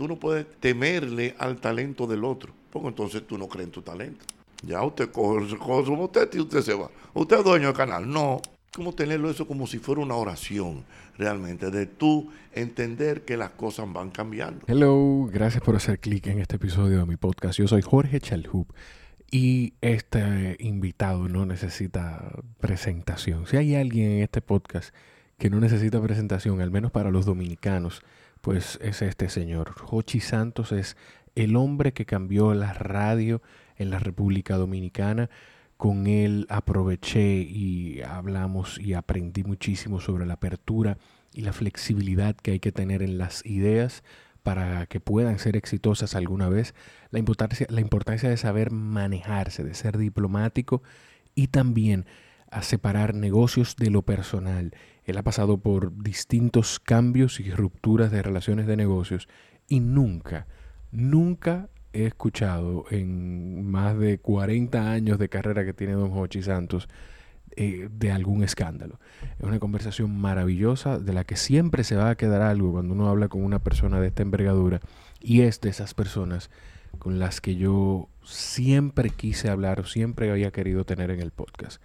tú no puedes temerle al talento del otro, porque entonces tú no crees en tu talento. Ya usted coge, coge su motete y usted se va. Usted es dueño del canal. No. Como tenerlo eso como si fuera una oración, realmente, de tú entender que las cosas van cambiando. Hello, gracias por hacer clic en este episodio de mi podcast. Yo soy Jorge Chalhub y este invitado no necesita presentación. Si hay alguien en este podcast que no necesita presentación, al menos para los dominicanos, pues es este señor. Jochi Santos es el hombre que cambió la radio en la República Dominicana. Con él aproveché y hablamos y aprendí muchísimo sobre la apertura y la flexibilidad que hay que tener en las ideas para que puedan ser exitosas alguna vez, la importancia, la importancia de saber manejarse, de ser diplomático y también a separar negocios de lo personal. Él ha pasado por distintos cambios y rupturas de relaciones de negocios y nunca, nunca he escuchado en más de 40 años de carrera que tiene Don Hochi Santos eh, de algún escándalo. Es una conversación maravillosa de la que siempre se va a quedar algo cuando uno habla con una persona de esta envergadura y es de esas personas con las que yo siempre quise hablar o siempre había querido tener en el podcast.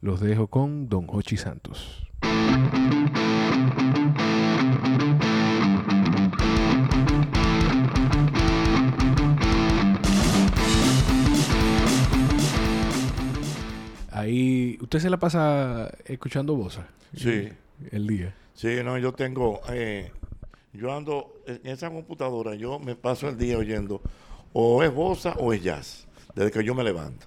Los dejo con Don Hochi Santos. Ahí, ¿usted se la pasa escuchando voz? Sí. El día. Sí, no, yo tengo, eh, yo ando en esa computadora, yo me paso el día oyendo o es bosa o es jazz, desde que yo me levanto.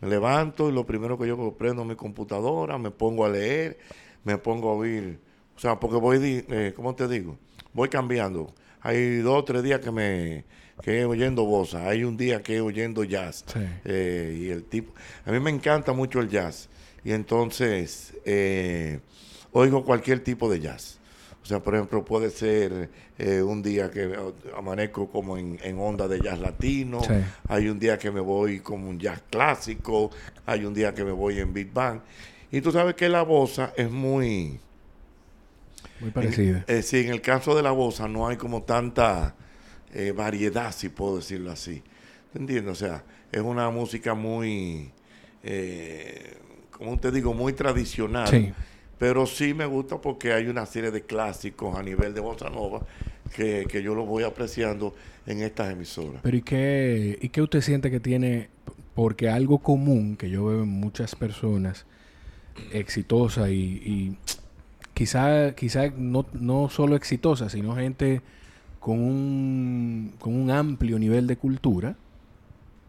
Me levanto y lo primero que yo prendo mi computadora, me pongo a leer, me pongo a oír, o sea, porque voy, eh, ¿cómo te digo? Voy cambiando. Hay dos o tres días que me que oyendo bosa, hay un día que oyendo jazz. Eh, y el tipo, a mí me encanta mucho el jazz. Y entonces eh, oigo cualquier tipo de jazz. O sea, por ejemplo, puede ser eh, un día que amanezco como en, onda de jazz latino, hay un día que me voy como un jazz clásico, hay un día que me voy en Big Bang. Y tú sabes que la bosa es muy... Muy parecida. sí, en el caso de la bosa no hay como tanta eh, variedad, si puedo decirlo así. ¿Entiendes? O sea, es una música muy, eh, como te digo, muy tradicional. Pero sí me gusta porque hay una serie de clásicos a nivel de bossa nova que, yo lo voy apreciando en estas emisoras. Pero ¿y qué, ¿y qué usted siente que tiene? Porque algo común que yo veo en muchas personas exitosas y, y quizá, quizá no, no solo exitosas, sino gente con un, con un amplio nivel de cultura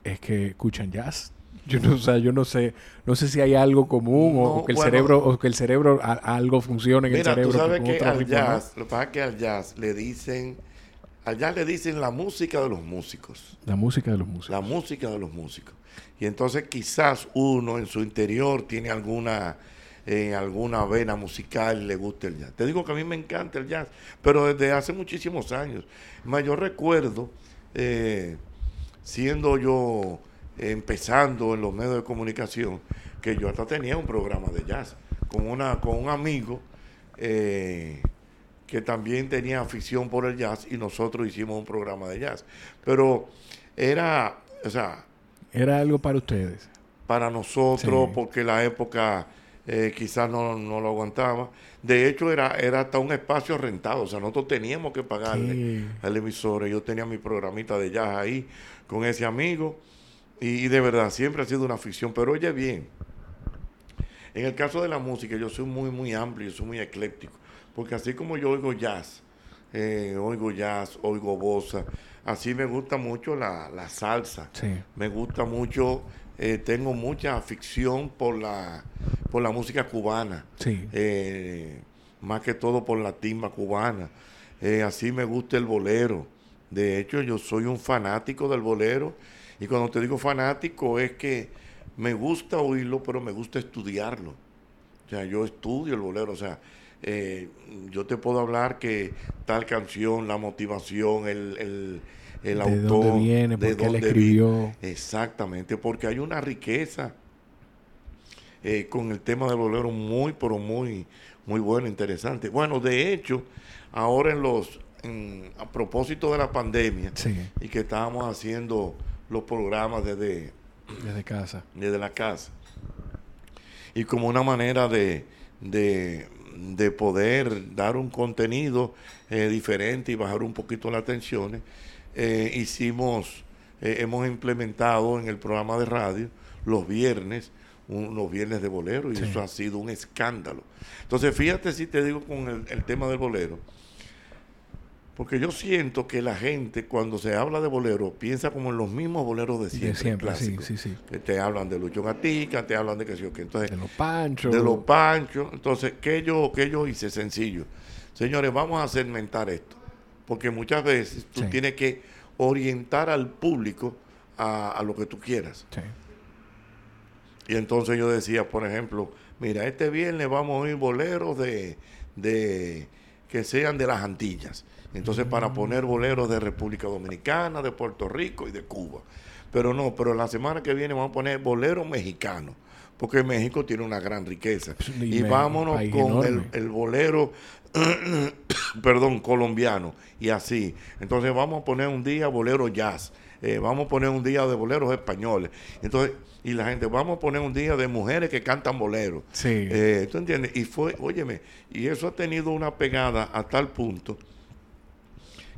es que escuchan jazz. Yo no, o yo no sé, no sé si hay algo común o, que el cerebro o que el cerebro algo funcione en el cerebro. Tú sabes que, al jazz, lo que pasa es que al jazz le dicen, al jazz le dicen la música de los músicos. La música de los músicos. La música de los músicos. Y entonces quizás uno en su interior tiene alguna en alguna vena musical le guste el jazz. Te digo que a mí me encanta el jazz, pero desde hace muchísimos años. Más yo recuerdo, eh, siendo yo empezando en los medios de comunicación, que yo hasta tenía un programa de jazz con, una, con un amigo eh, que también tenía afición por el jazz y nosotros hicimos un programa de jazz. Pero era, o sea... Era algo para ustedes. Para nosotros, porque la época eh, quizás no, lo aguantaba. De hecho, era, era hasta un espacio rentado, o sea, nosotros teníamos que pagarle al emisor. Yo tenía mi programita de jazz ahí con ese amigo y, de verdad, siempre ha sido una afición, pero oye bien, en el caso de la música, yo soy muy, muy amplio, soy muy ecléctico, porque así como yo oigo jazz, eh, oigo jazz, oigo bossa, así me gusta mucho la, salsa, me gusta mucho eh, tengo mucha afición por la, por la música cubana. Eh, más que todo por la timba cubana. Así me gusta el bolero. De hecho, yo soy un fanático del bolero. Y cuando te digo fanático es que me gusta oírlo, pero me gusta estudiarlo. O sea, yo estudio el bolero. O sea, yo te puedo hablar que tal canción, la motivación, el el de autor, dónde viene, de dónde escribió. Exactamente, porque hay una riqueza eh, con el tema del bolero muy, pero muy, muy bueno, interesante. Bueno, de hecho, ahora en los, a propósito de la pandemia y que estábamos haciendo los programas desde, desde casa. Desde la casa. Y como una manera de, de, poder dar un contenido eh, diferente y bajar un poquito las tensiones, eh, hicimos, eh, hemos implementado en el programa de radio los viernes, unos viernes de bolero, y eso ha sido un escándalo. Entonces, fíjate si te digo con el, el tema del bolero porque yo siento que la gente, cuando se habla de bolero, piensa como en los mismos boleros de siempre. De siempre, sí, sí, sí. Que te hablan de Lucho Gatica, te hablan de que sé yo Entonces, de los panchos. De los panchos. Entonces, ¿qué yo, qué yo hice? Sencillo. Señores, vamos a segmentar esto. Porque muchas veces tú tienes que orientar al público a, lo que tú quieras. Sí. Y entonces yo decía, por ejemplo, mira, este viernes vamos a oír boleros de, de que sean de las Antillas entonces, para poner boleros de República Dominicana, de Puerto Rico y de Cuba. Pero no, pero la semana que viene vamos a poner boleros mexicanos, porque México tiene una gran riqueza. Y, vámonos con el, bolero, perdón, colombiano, y así. Entonces, vamos a poner un día bolero jazz. Eh, vamos a poner un día de boleros españoles. Entonces, y la gente, vamos a poner un día de mujeres que cantan boleros. Sí. Eh, ¿Tú entiendes? Y fue, óyeme, y eso ha tenido una pegada a tal punto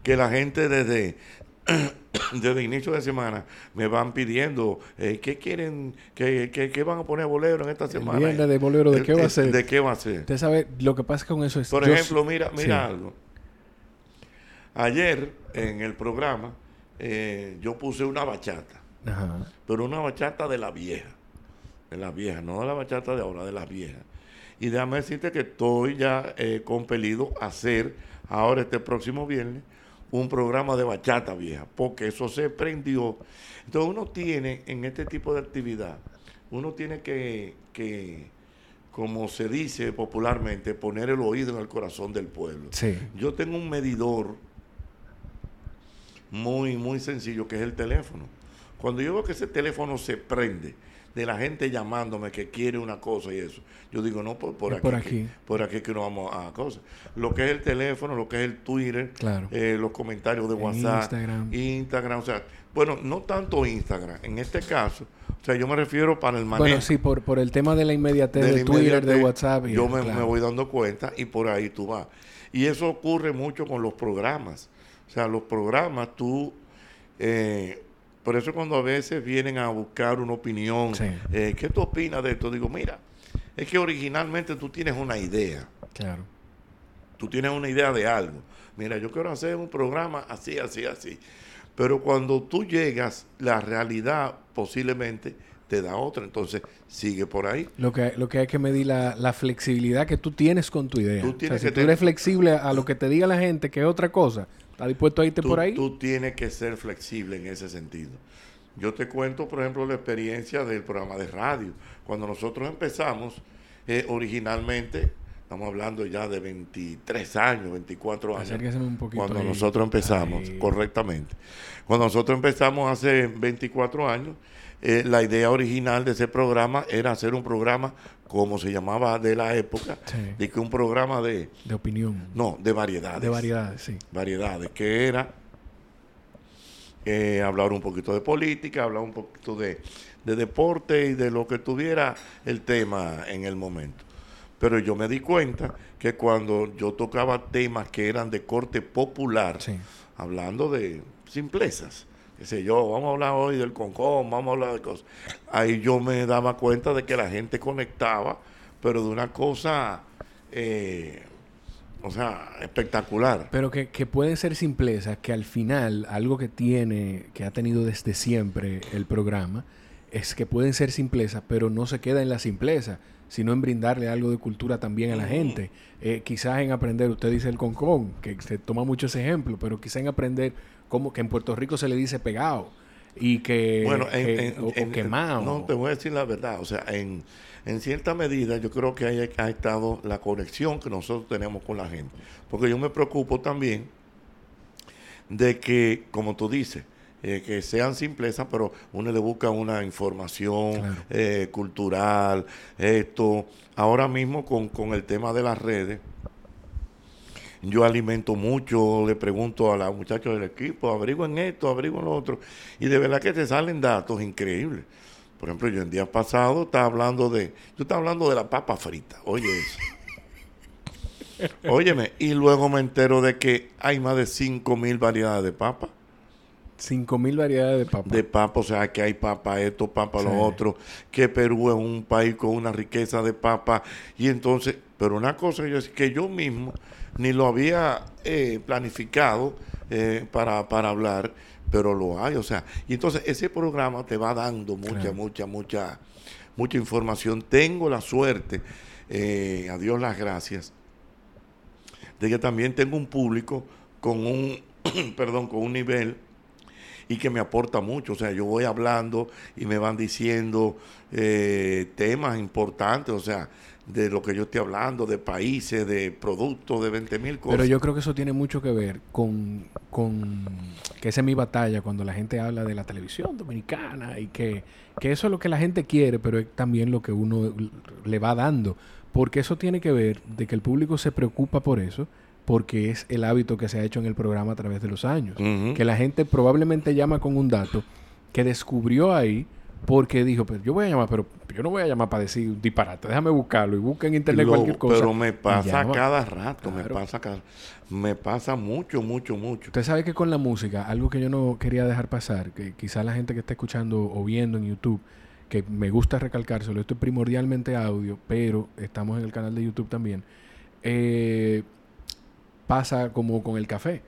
que la gente desde, desde inicio de semana me van pidiendo eh, qué quieren, qué, qué, van a poner bolero en esta semana. Viene de bolero, ¿de qué va a ser? ¿De qué va a ser? Usted sabe, lo que pasa con eso es... Por ejemplo, mira, mira algo. Ayer en el programa eh, yo puse una bachata, pero una bachata de la vieja, de la vieja, no de la bachata de ahora, de la vieja. Y déjame decirte que estoy ya eh, compelido a hacer ahora este próximo viernes un programa de bachata vieja, porque eso se prendió. Entonces uno tiene en este tipo de actividad, uno tiene que, que como se dice popularmente, poner el oído en el corazón del pueblo. Yo tengo un medidor muy, muy sencillo que es el teléfono. Cuando yo veo que ese teléfono se prende, de la gente llamándome que quiere una cosa y eso. Yo digo, no, por, por, aquí, por aquí. Que, por aquí que no vamos a cosas. Lo que es el teléfono, lo que es el Twitter, eh, los comentarios de WhatsApp, Instagram. Instagram, o sea, bueno, no tanto Instagram, en este caso, o sea, yo me refiero para el manejo. Bueno, sí, por, por el tema de la inmediatez de, Twitter, de WhatsApp. yo me, me voy dando cuenta y por ahí tú vas. Y eso ocurre mucho con los programas. O sea, los programas tú... Eh, por eso cuando a veces vienen a buscar una opinión, eh, ¿qué tú opinas de esto? Digo, mira, es que originalmente tú tienes una idea. Claro. Tú tienes una idea de algo. Mira, yo quiero hacer un programa así, así, así. Pero cuando tú llegas, la realidad posiblemente te da otra. Entonces, sigue por ahí. Lo que, lo que hay que medir la, la flexibilidad que tú tienes con tu idea. Tú tienes si tú eres flexible a lo que te diga la gente que es otra cosa, ¿Estás dispuesto a irte por ahí? Tú tienes que ser flexible en ese sentido. Yo te cuento, por ejemplo, la experiencia del programa de radio. Cuando nosotros empezamos, eh, originalmente, estamos hablando ya de 23 años, 24 años. Un poquito cuando nosotros empezamos, correctamente. Cuando nosotros empezamos hace 24 años, eh, la idea original de ese programa era hacer un programa como se llamaba de la época, de que un programa de... De opinión. No, de variedades. De variedades, sí. Variedades, que era eh, hablar un poquito de política, hablar un poquito de, de deporte y de lo que tuviera el tema en el momento. Pero yo me di cuenta que cuando yo tocaba temas que eran de corte popular, hablando de simplezas, sé yo, vamos a hablar hoy del concón, vamos a hablar de cosas. Ahí yo me daba cuenta de que la gente conectaba, pero de una cosa, eh, o sea, espectacular. Pero que, que pueden ser simplezas, que al final, algo que tiene, que ha tenido desde siempre el programa, es que pueden ser simplezas, pero no se queda en la simpleza, sino en brindarle algo de cultura también a la gente. Eh, quizás en aprender, usted dice el concón, que se toma mucho ese ejemplo, pero quizás en aprender como que en Puerto Rico se le dice pegado y que, bueno, en, quemado. No, te voy a decir la verdad, o sea, en, en cierta medida yo creo que ahí ha estado la conexión que nosotros tenemos con la gente, porque yo me preocupo también de que, como tú dices, eh, que sean simplezas, pero uno le busca una información eh, cultural, esto, ahora mismo con, con el tema de las redes, yo alimento mucho, le pregunto a los muchachos del equipo, averigüen esto, averigüen lo otro, y de verdad que te salen datos increíbles. Por ejemplo, yo el día pasado estaba hablando de, yo estaba hablando de la papa frita, oye eso. Óyeme, y luego me entero de que hay más de 5 mil variedades de papa. 5 mil variedades de papa. De papa, o sea, que hay papa esto, papa lo otro, que Perú es un país con una riqueza de papa. Y entonces, pero una cosa que yo, que yo mismo ni lo había eh, planificado eh, para, para hablar, pero lo hay, o sea, y entonces ese programa te va dando mucha, mucha, mucha, mucha información. Tengo la suerte, eh, a Dios las gracias, de que también tengo un público con un, perdón, con un nivel y que me aporta mucho. O sea, yo voy hablando y me van diciendo eh, temas importantes, o sea, de lo que yo estoy hablando, de países, de productos, de 20 mil cosas. Pero yo creo que eso tiene mucho que ver con, con, que esa es mi batalla cuando la gente habla de la televisión dominicana y que, que eso es lo que la gente quiere, pero es también lo que uno le va dando. Porque eso tiene que ver de que el público se preocupa por eso, porque es el hábito que se ha hecho en el programa a través de los años. Que la gente probablemente llama con un dato que descubrió ahí porque dijo, pero yo voy a llamar, pero yo no voy a llamar para decir disparate, déjame buscarlo y busca en internet cualquier cosa. Pero me pasa cada rato, me pasa cada, me pasa mucho, mucho, mucho. Usted sabe que con la música, algo que yo no quería dejar pasar, que quizás la gente que está escuchando o viendo en YouTube, que me gusta recalcárselo, esto es primordialmente audio, pero estamos en el canal de YouTube también. Eh, pasa como con el café.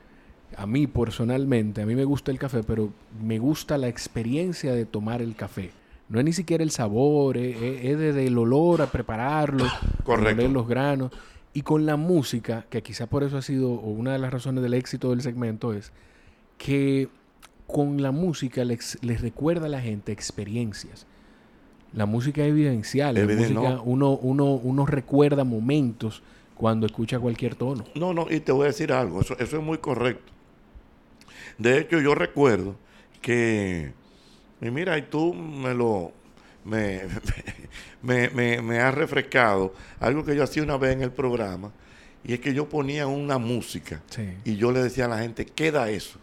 A mí personalmente, a mí me gusta el café, pero me gusta la experiencia de tomar el café. No es ni siquiera el sabor, es, desde el olor a prepararlo, Correcto. los granos. Y con la música, que quizá por eso ha sido una de las razones del éxito del segmento, es que con la música les, recuerda a la gente experiencias. La música es evidencial. La música, uno, uno, uno recuerda momentos cuando escucha cualquier tono. No, no, y te voy a decir algo, eso, eso es muy correcto. De hecho, yo recuerdo que, y mira, y tú me lo, me, me, me, me has refrescado, algo que yo hacía una vez en el programa, y es que yo ponía una música y yo le decía a la gente, ¿qué da eso?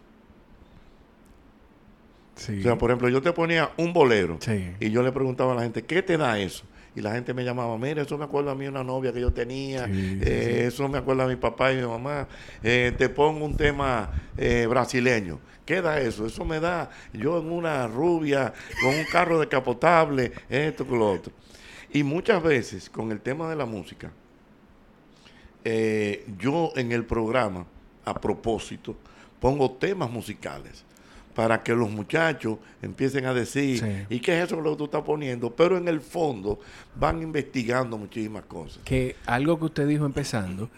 O sea, por ejemplo, yo te ponía un bolero y yo le preguntaba a la gente, ¿qué te da eso? Y la gente me llamaba, mira, eso me acuerda a mí una novia que yo tenía, eh, eso me acuerda a mi papá y mi mamá, eh, te pongo un tema eh, brasileño. ¿Qué da eso? Eso me da yo en una rubia, con un carro decapotable, esto con lo otro. Y muchas veces con el tema de la música, yo en el programa, a propósito, pongo temas musicales para que los muchachos empiecen a decir, ¿y qué es eso que tú estás poniendo? Pero en el fondo van investigando muchísimas cosas. Que algo que usted dijo empezando,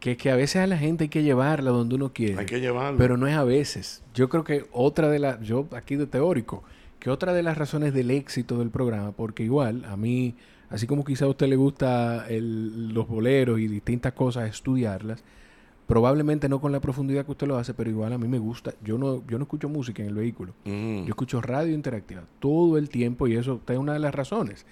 que que a veces a la gente hay que llevarla donde uno quiere. Hay que llevarla. Pero no es a veces. Yo creo que otra de las, yo aquí de teórico, que otra de las razones del éxito del programa, porque igual a mí, así como quizá a usted le gusta los boleros y distintas cosas, estudiarlas, Probablemente no con la profundidad que usted lo hace, pero igual a mí me gusta. Yo no, yo no escucho música en el vehículo. Mm. Yo escucho radio interactiva todo el tiempo y eso es una de las razones.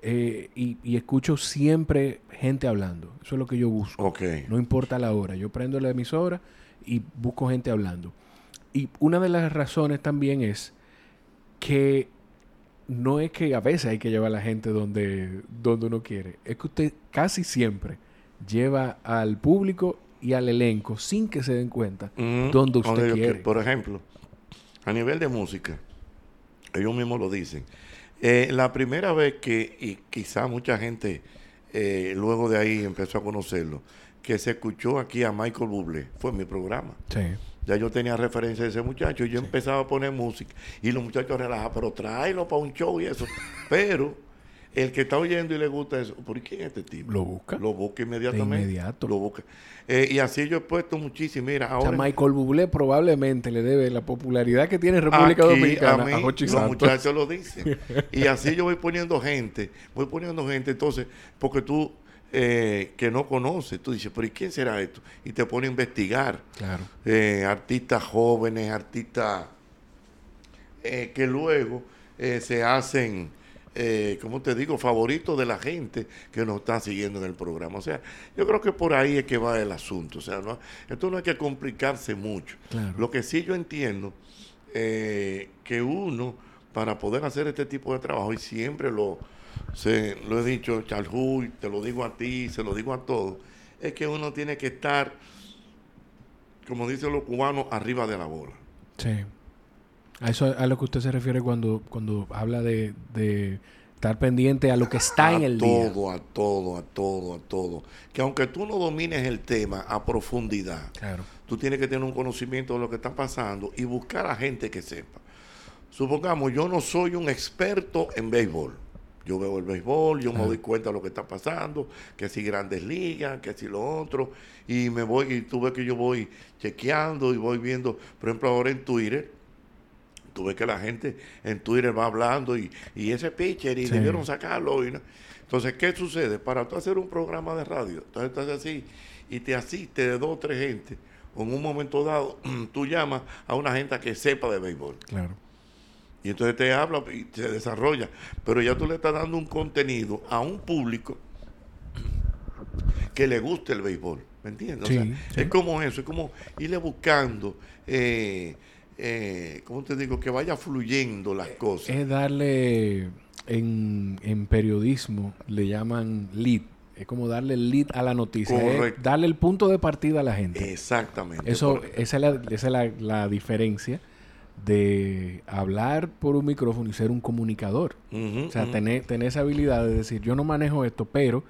Eh, y, escucho siempre gente hablando. Eso es lo que yo busco. No importa la hora. Yo prendo la emisora y busco gente hablando. Y una de las razones también es que no es que a veces hay que llevar a la gente donde, donde uno quiere. Es que usted casi siempre lleva al público y al elenco sin que se den cuenta dónde usted quiere. por ejemplo, a nivel de música, ellos mismos lo dicen. Eh, la primera vez que, y quizá mucha gente eh, luego de ahí empezó a conocerlo, que se escuchó aquí a Michael Bublé, fue mi programa. Ya yo tenía referencia de ese muchacho y yo empezaba a poner música y los muchachos relajaban, pero tráelo para un show y eso. pero el que está oyendo y le gusta eso, ¿por qué es este tipo? Lo busca. Lo busca inmediatamente. inmediato. Lo busca. Eh, y así yo he puesto muchísimo. Mira, ahora. O Michael Bublé probablemente le debe la popularidad que tiene en República Dominicana a, mí, Los muchachos lo dicen. y así yo voy poniendo gente. Voy poniendo gente. Entonces, porque tú eh, que no conoces, tú dices, ¿pero y quién será esto? Y te pone a investigar. Claro. Eh, artistas jóvenes, artistas que luego se hacen eh, como te digo, favorito de la gente que nos está siguiendo en el programa. O sea, yo creo que por ahí es que va el asunto. O sea, no, esto no hay que complicarse mucho. Lo que sí yo entiendo, eh, que uno, para poder hacer este tipo de trabajo, y siempre lo, se, lo he dicho, Charles te lo digo a ti, se lo digo a todos, es que uno tiene que estar, como dicen los cubanos, arriba de la bola. Sí. A eso a lo que usted se refiere cuando, cuando habla de, estar pendiente a lo que está en el día. A todo, a todo, a todo, a todo. Que aunque tú no domines el tema a profundidad, tú tienes que tener un conocimiento de lo que está pasando y buscar a gente que sepa. Supongamos, yo no soy un experto en béisbol. Yo veo el béisbol, yo me doy cuenta de lo que está pasando, que si grandes ligas, que si lo otro, y me voy, y tú ves que yo voy chequeando y voy viendo, por ejemplo, ahora en Twitter, tú ves que la gente en Twitter va hablando y, ese pitcher y debieron sacarlo. Y Entonces, ¿qué sucede? Para tú hacer un programa de radio, entonces estás así y te asiste de dos o tres gente, en un momento dado, tú llamas a una gente que sepa de béisbol. Claro. Y entonces te habla y se desarrolla. Pero ya tú le estás dando un contenido a un público que le guste el béisbol. ¿Me entiendes? Es como eso, es como irle buscando. Eh, eh, ¿cómo te digo? Que vaya fluyendo las cosas. Es darle, en, en periodismo le llaman lead. Es como darle el lead a la noticia. darle el punto de partida a la gente. Exactamente. Eso, esa es, la, esa es la, diferencia de hablar por un micrófono y ser un comunicador. o sea, tener, tener esa habilidad de decir, yo no manejo esto, pero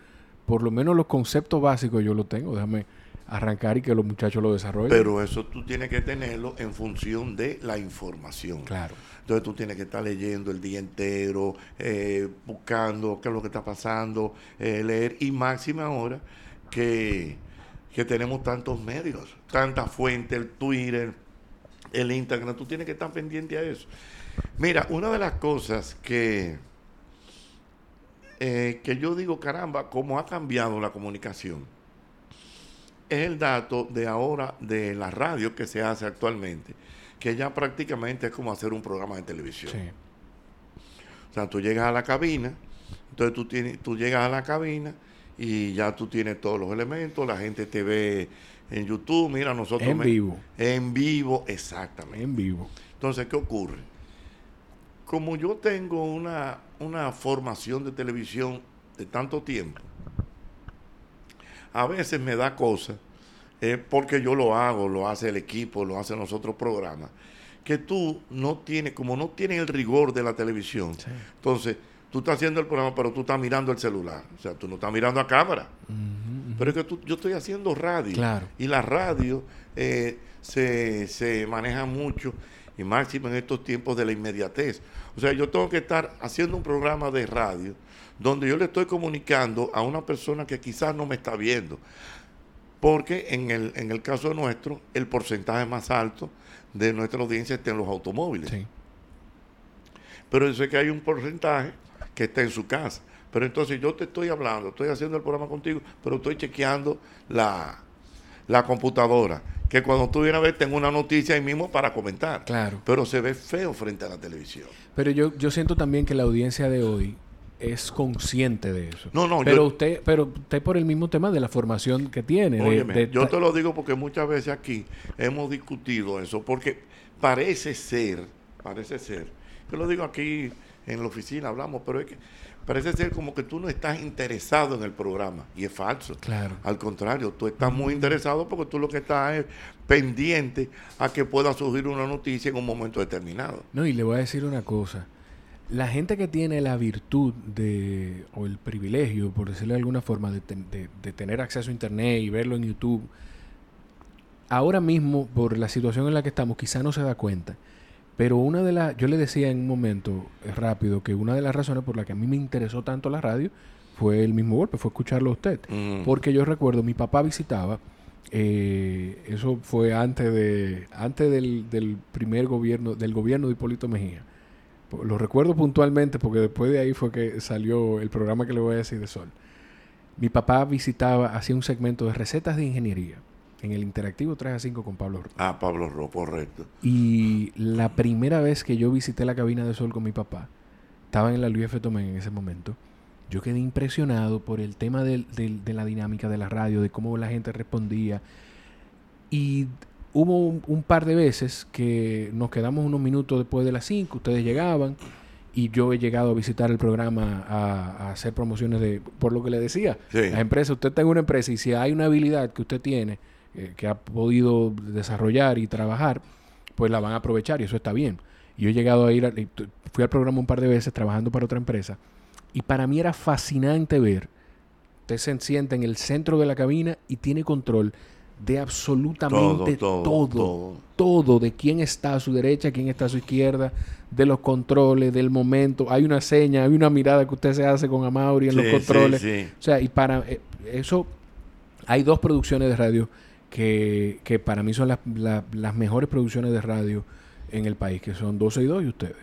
por lo menos los conceptos básicos yo los tengo. Déjame arrancar y que los muchachos lo desarrollen. Pero eso tú tienes que tenerlo en función de la información. Claro. Entonces tú tienes que estar leyendo el día entero, eh, buscando qué es lo que está pasando, eh, leer, y máxima ahora que, que tenemos tantos medios, tantas fuentes, el Twitter, el Instagram, tú tienes que estar pendiente a eso. Mira, una de las cosas que, eh, que yo digo, caramba, cómo ha cambiado la comunicación es el dato de ahora de la radio que se hace actualmente, que ya prácticamente es como hacer un programa de televisión. O sea, tú llegas a la cabina, entonces tú, tienes, tú llegas a la cabina y ya tú tienes todos los elementos, la gente te ve en YouTube, mira, nosotros... En vivo. En vivo, exactamente. En vivo. Entonces, ¿qué ocurre? Como yo tengo una, una formación de televisión de tanto tiempo, a veces me da cosas, porque yo lo hago, lo hace el equipo, lo hacen los otros programas, que tú no tienes, como no tienes el rigor de la televisión, entonces tú estás haciendo el programa, pero tú estás mirando el celular, o sea, tú no estás mirando a cámara. Pero es que tú, yo estoy haciendo radio. Y la radio eh, se, se maneja mucho y máximo en estos tiempos de la inmediatez. O sea, yo tengo que estar haciendo un programa de radio donde yo le estoy comunicando a una persona que quizás no me está viendo. Porque en el, en el caso nuestro, el porcentaje más alto de nuestra audiencia está en los automóviles. Pero yo sé que hay un porcentaje que está en su casa. Pero entonces yo te estoy hablando, estoy haciendo el programa contigo, pero estoy chequeando la, la computadora. Que cuando tú vienes a ver, tengo una noticia ahí mismo para comentar. Claro. Pero se ve feo frente a la televisión. Pero yo, yo siento también que la audiencia de hoy es consciente de eso. No, no, pero usted, pero usted por el mismo tema de la formación que tiene. yo te lo digo porque muchas veces aquí hemos discutido eso, porque parece ser, parece ser, yo lo digo aquí en la oficina, hablamos, pero es que parece ser como que tú no estás interesado en el programa y es falso. Claro. Al contrario, tú estás muy interesado porque tú lo que estás es pendiente a que pueda surgir una noticia en un momento determinado. No, y le voy a decir una cosa la gente que tiene la virtud de, o el privilegio, por decirlo de alguna forma, de, tener acceso a Internet y verlo en YouTube, ahora mismo, por la situación en la que estamos, quizá no se da cuenta. Pero una de las, yo le decía en un momento eh, rápido que una de las razones por las que a mí me interesó tanto la radio fue el mismo golpe, fue escucharlo a usted. Mm. Porque yo recuerdo, mi papá visitaba, eh, eso fue antes de, antes del, del primer gobierno, del gobierno de Hipólito Mejía lo recuerdo puntualmente porque después de ahí fue que salió el programa que le voy a decir de Sol. Mi papá visitaba, hacía un segmento de recetas de ingeniería en el Interactivo 3 a 5 con Pablo Ro. Ah, Pablo Ro, correcto. Y la primera vez que yo visité la cabina de Sol con mi papá, estaba en la Luis F. Tomé en ese momento, yo quedé impresionado por el tema de, la dinámica de la radio, de cómo la gente respondía. Y hubo un, par de veces que nos quedamos unos minutos después de las 5, ustedes llegaban y yo he llegado a visitar el programa a, hacer promociones de, por lo que le decía, las empresas, usted tiene una empresa y si hay una habilidad que usted tiene, eh, que ha podido desarrollar y trabajar, pues la van a aprovechar y eso está bien. Yo he llegado a ir, fui al programa un par de veces trabajando para otra empresa y para mí era fascinante ver, usted se sienta en el centro de la cabina y tiene control de absolutamente todo todo, de quién está a su derecha, quién está a su izquierda, de los controles, del momento. Hay una seña, hay una mirada que usted se hace con Amaury en los controles. O sea, y para eh, eso hay dos producciones de radio que, que para mí son las mejores producciones de radio en el país, que son 12 y 2 y ustedes.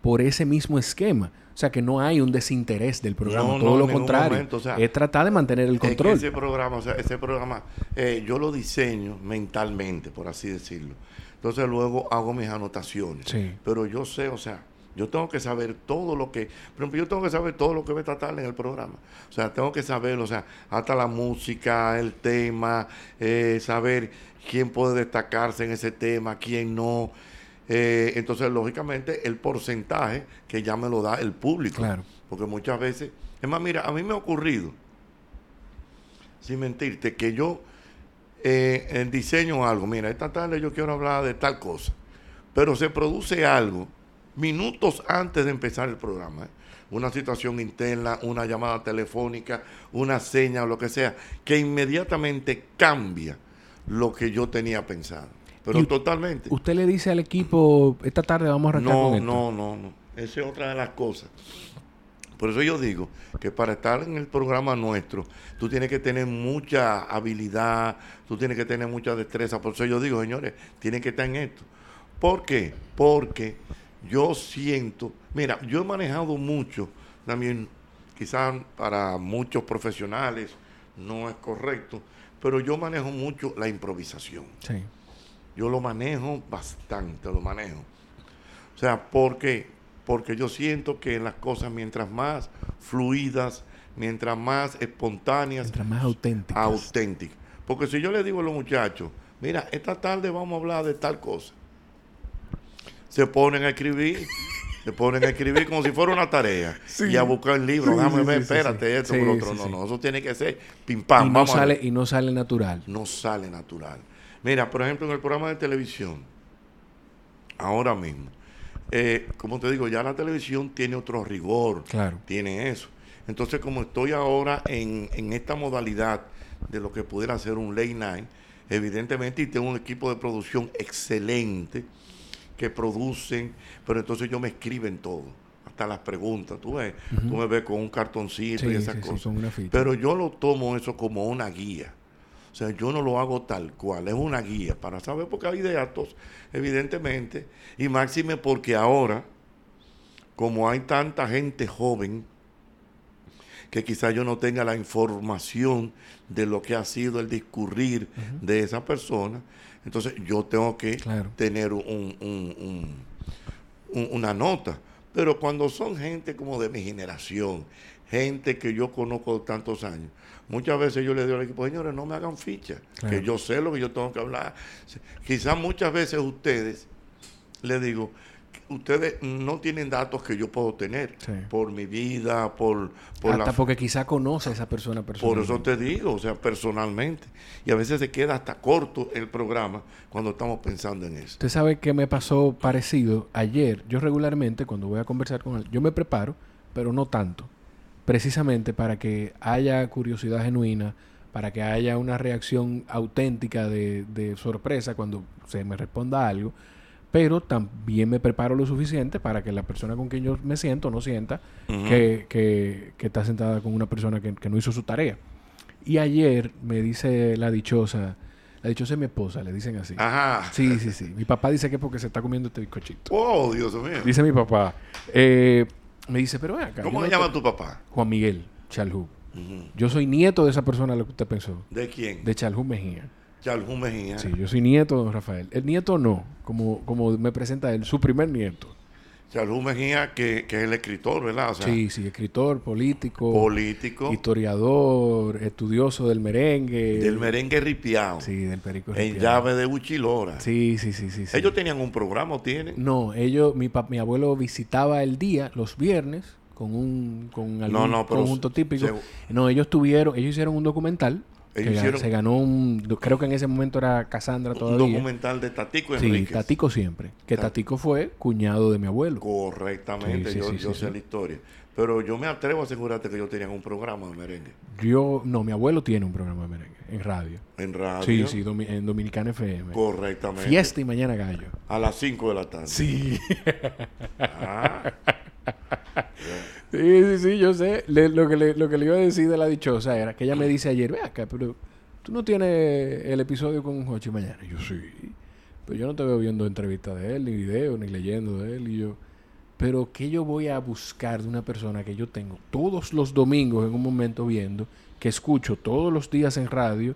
Por ese mismo esquema. O sea, que no hay un desinterés del programa, todo lo contrario. es tratar de mantener el control. ese programa, o sea, ese programa, eh, yo lo diseño mentalmente, por así decirlo. Entonces luego hago mis anotaciones. Pero yo sé, o sea, yo tengo que saber todo lo que, por ejemplo, yo tengo que saber todo lo que va a tratar en el programa. O sea, tengo que saber, o sea, hasta la música, el tema, eh, saber quién puede destacarse en ese tema, quién no. Eh, entonces, lógicamente, el porcentaje que ya me lo da el público. Claro. Porque muchas veces, es más, mira, a mí me ha ocurrido, sin mentirte, que yo eh, diseño algo, mira, esta tarde yo quiero hablar de tal cosa, pero se produce algo minutos antes de empezar el programa. ¿eh? Una situación interna, una llamada telefónica, una seña o lo que sea, que inmediatamente cambia lo que yo tenía pensado. Pero totalmente. ¿Usted le dice al equipo, esta tarde vamos a arrancar no, con No, no, no. Esa es otra de las cosas. Por eso yo digo que para estar en el programa nuestro, tú tienes que tener mucha habilidad, tú tienes que tener mucha destreza. Por eso yo digo, señores, tienen que estar en esto. ¿Por qué? Porque yo siento, mira, yo he manejado mucho, también quizás para muchos profesionales no es correcto, pero yo manejo mucho la improvisación. Sí. Yo lo manejo bastante, lo manejo. O sea, ¿por qué? Porque yo siento que las cosas mientras más fluidas, mientras más espontáneas, mientras más auténticas. auténticas. Porque si yo le digo a los muchachos, mira, esta tarde vamos a hablar de tal cosa, se ponen a escribir, se ponen a escribir como si fuera una tarea y a buscar el libro, déjame ver, espérate, esto, por otro. No, no, eso tiene que ser pim pam. Y no, sale, y no sale natural. No sale natural. Mira, por ejemplo, en el programa de televisión, ahora mismo, eh, como te digo, ya la televisión tiene otro rigor, claro. tiene eso. Entonces, como estoy ahora en, en esta modalidad de lo que pudiera ser un late night, evidentemente, y tengo un equipo de producción excelente que producen, pero entonces yo me escriben todo, hasta las preguntas. Tú ves, tú me ves con un cartoncito y esas cosas. pero yo lo tomo eso como una guía. O sea, yo no lo hago tal cual, es una guía para saber, porque hay datos, evidentemente, y máxime porque ahora, como hay tanta gente joven, que quizás yo no tenga la información de lo que ha sido el discurrir de esa persona, entonces yo tengo que tener un, una nota. Pero cuando son gente como de mi generación, gente que yo conozco de tantos años, Muchas veces yo le digo al equipo, señores, no me hagan ficha, que yo sé lo que yo tengo que hablar. Quizás muchas veces ustedes, le digo, ustedes no tienen datos que yo puedo tener por mi vida, por... por hasta porque quizá conoce a esa persona personalmente. Por eso te digo, o sea, personalmente. Y a veces se queda hasta corto el programa cuando estamos pensando en eso. Usted sabe que me pasó parecido ayer. Yo regularmente cuando voy a conversar con él, yo me preparo, pero no tanto precisamente para que haya curiosidad genuina, para que haya una reacción auténtica de, sorpresa cuando se me responda algo, pero también me preparo lo suficiente para que la persona con quien yo me siento no sienta que, está sentada con una persona que, no hizo su tarea. Y ayer me dice la dichosa, la dichosa es mi esposa, le dicen así. Ajá. Sí, sí, sí. Mi papá dice que es porque se está comiendo este bizcochito. Oh, Dios mío. Dice mi papá. Eh, me dice, pero acá. ¿Cómo se llama tu papá? Juan Miguel Chalhu. Yo soy nieto de esa persona a la que usted pensó. ¿De quién? De Chalhu Mejía. Chalhu Mejía. Sí, yo soy nieto de don Rafael. El nieto no, como, como me presenta él, su primer nieto. Charles Mejía, que, que, es el escritor, ¿verdad? sí, sí, escritor, político. Político. Historiador, estudioso del merengue. Del merengue ripiado. Sí, del perico ripiado. En llave de Uchilora. Sí, sí, sí, sí, ¿Ellos tenían un programa o tienen? No, ellos, mi, mi abuelo visitaba el día, los viernes, con un con algún conjunto típico. no, ellos tuvieron, ellos hicieron un documental se ganó un. Creo que en ese momento era Cassandra todavía. Un documental de Tatico Enríquez. Sí, Tatico siempre. Que Tatico fue cuñado de mi abuelo. Correctamente, yo, sé la historia. Pero yo me atrevo a asegurarte que ellos tenían un programa de merengue. Yo, no, mi abuelo tiene un programa de merengue en radio. ¿En radio? Sí, sí, en Dominicana FM. Correctamente. Fiesta y mañana gallo. A las 5 de la tarde. Sí. ah. Sí, sí, sí, yo sé. lo, que le, lo que le iba a decir de la dichosa era que ella me dice ayer, ve acá, pero tú no tienes el episodio con Jochi mañana. yo sí. Pero yo no te veo viendo entrevistas de él, ni videos, ni leyendo de él. Y yo, pero ¿qué yo voy a buscar de una persona que yo tengo todos los domingos en un momento viendo, que escucho todos los días en radio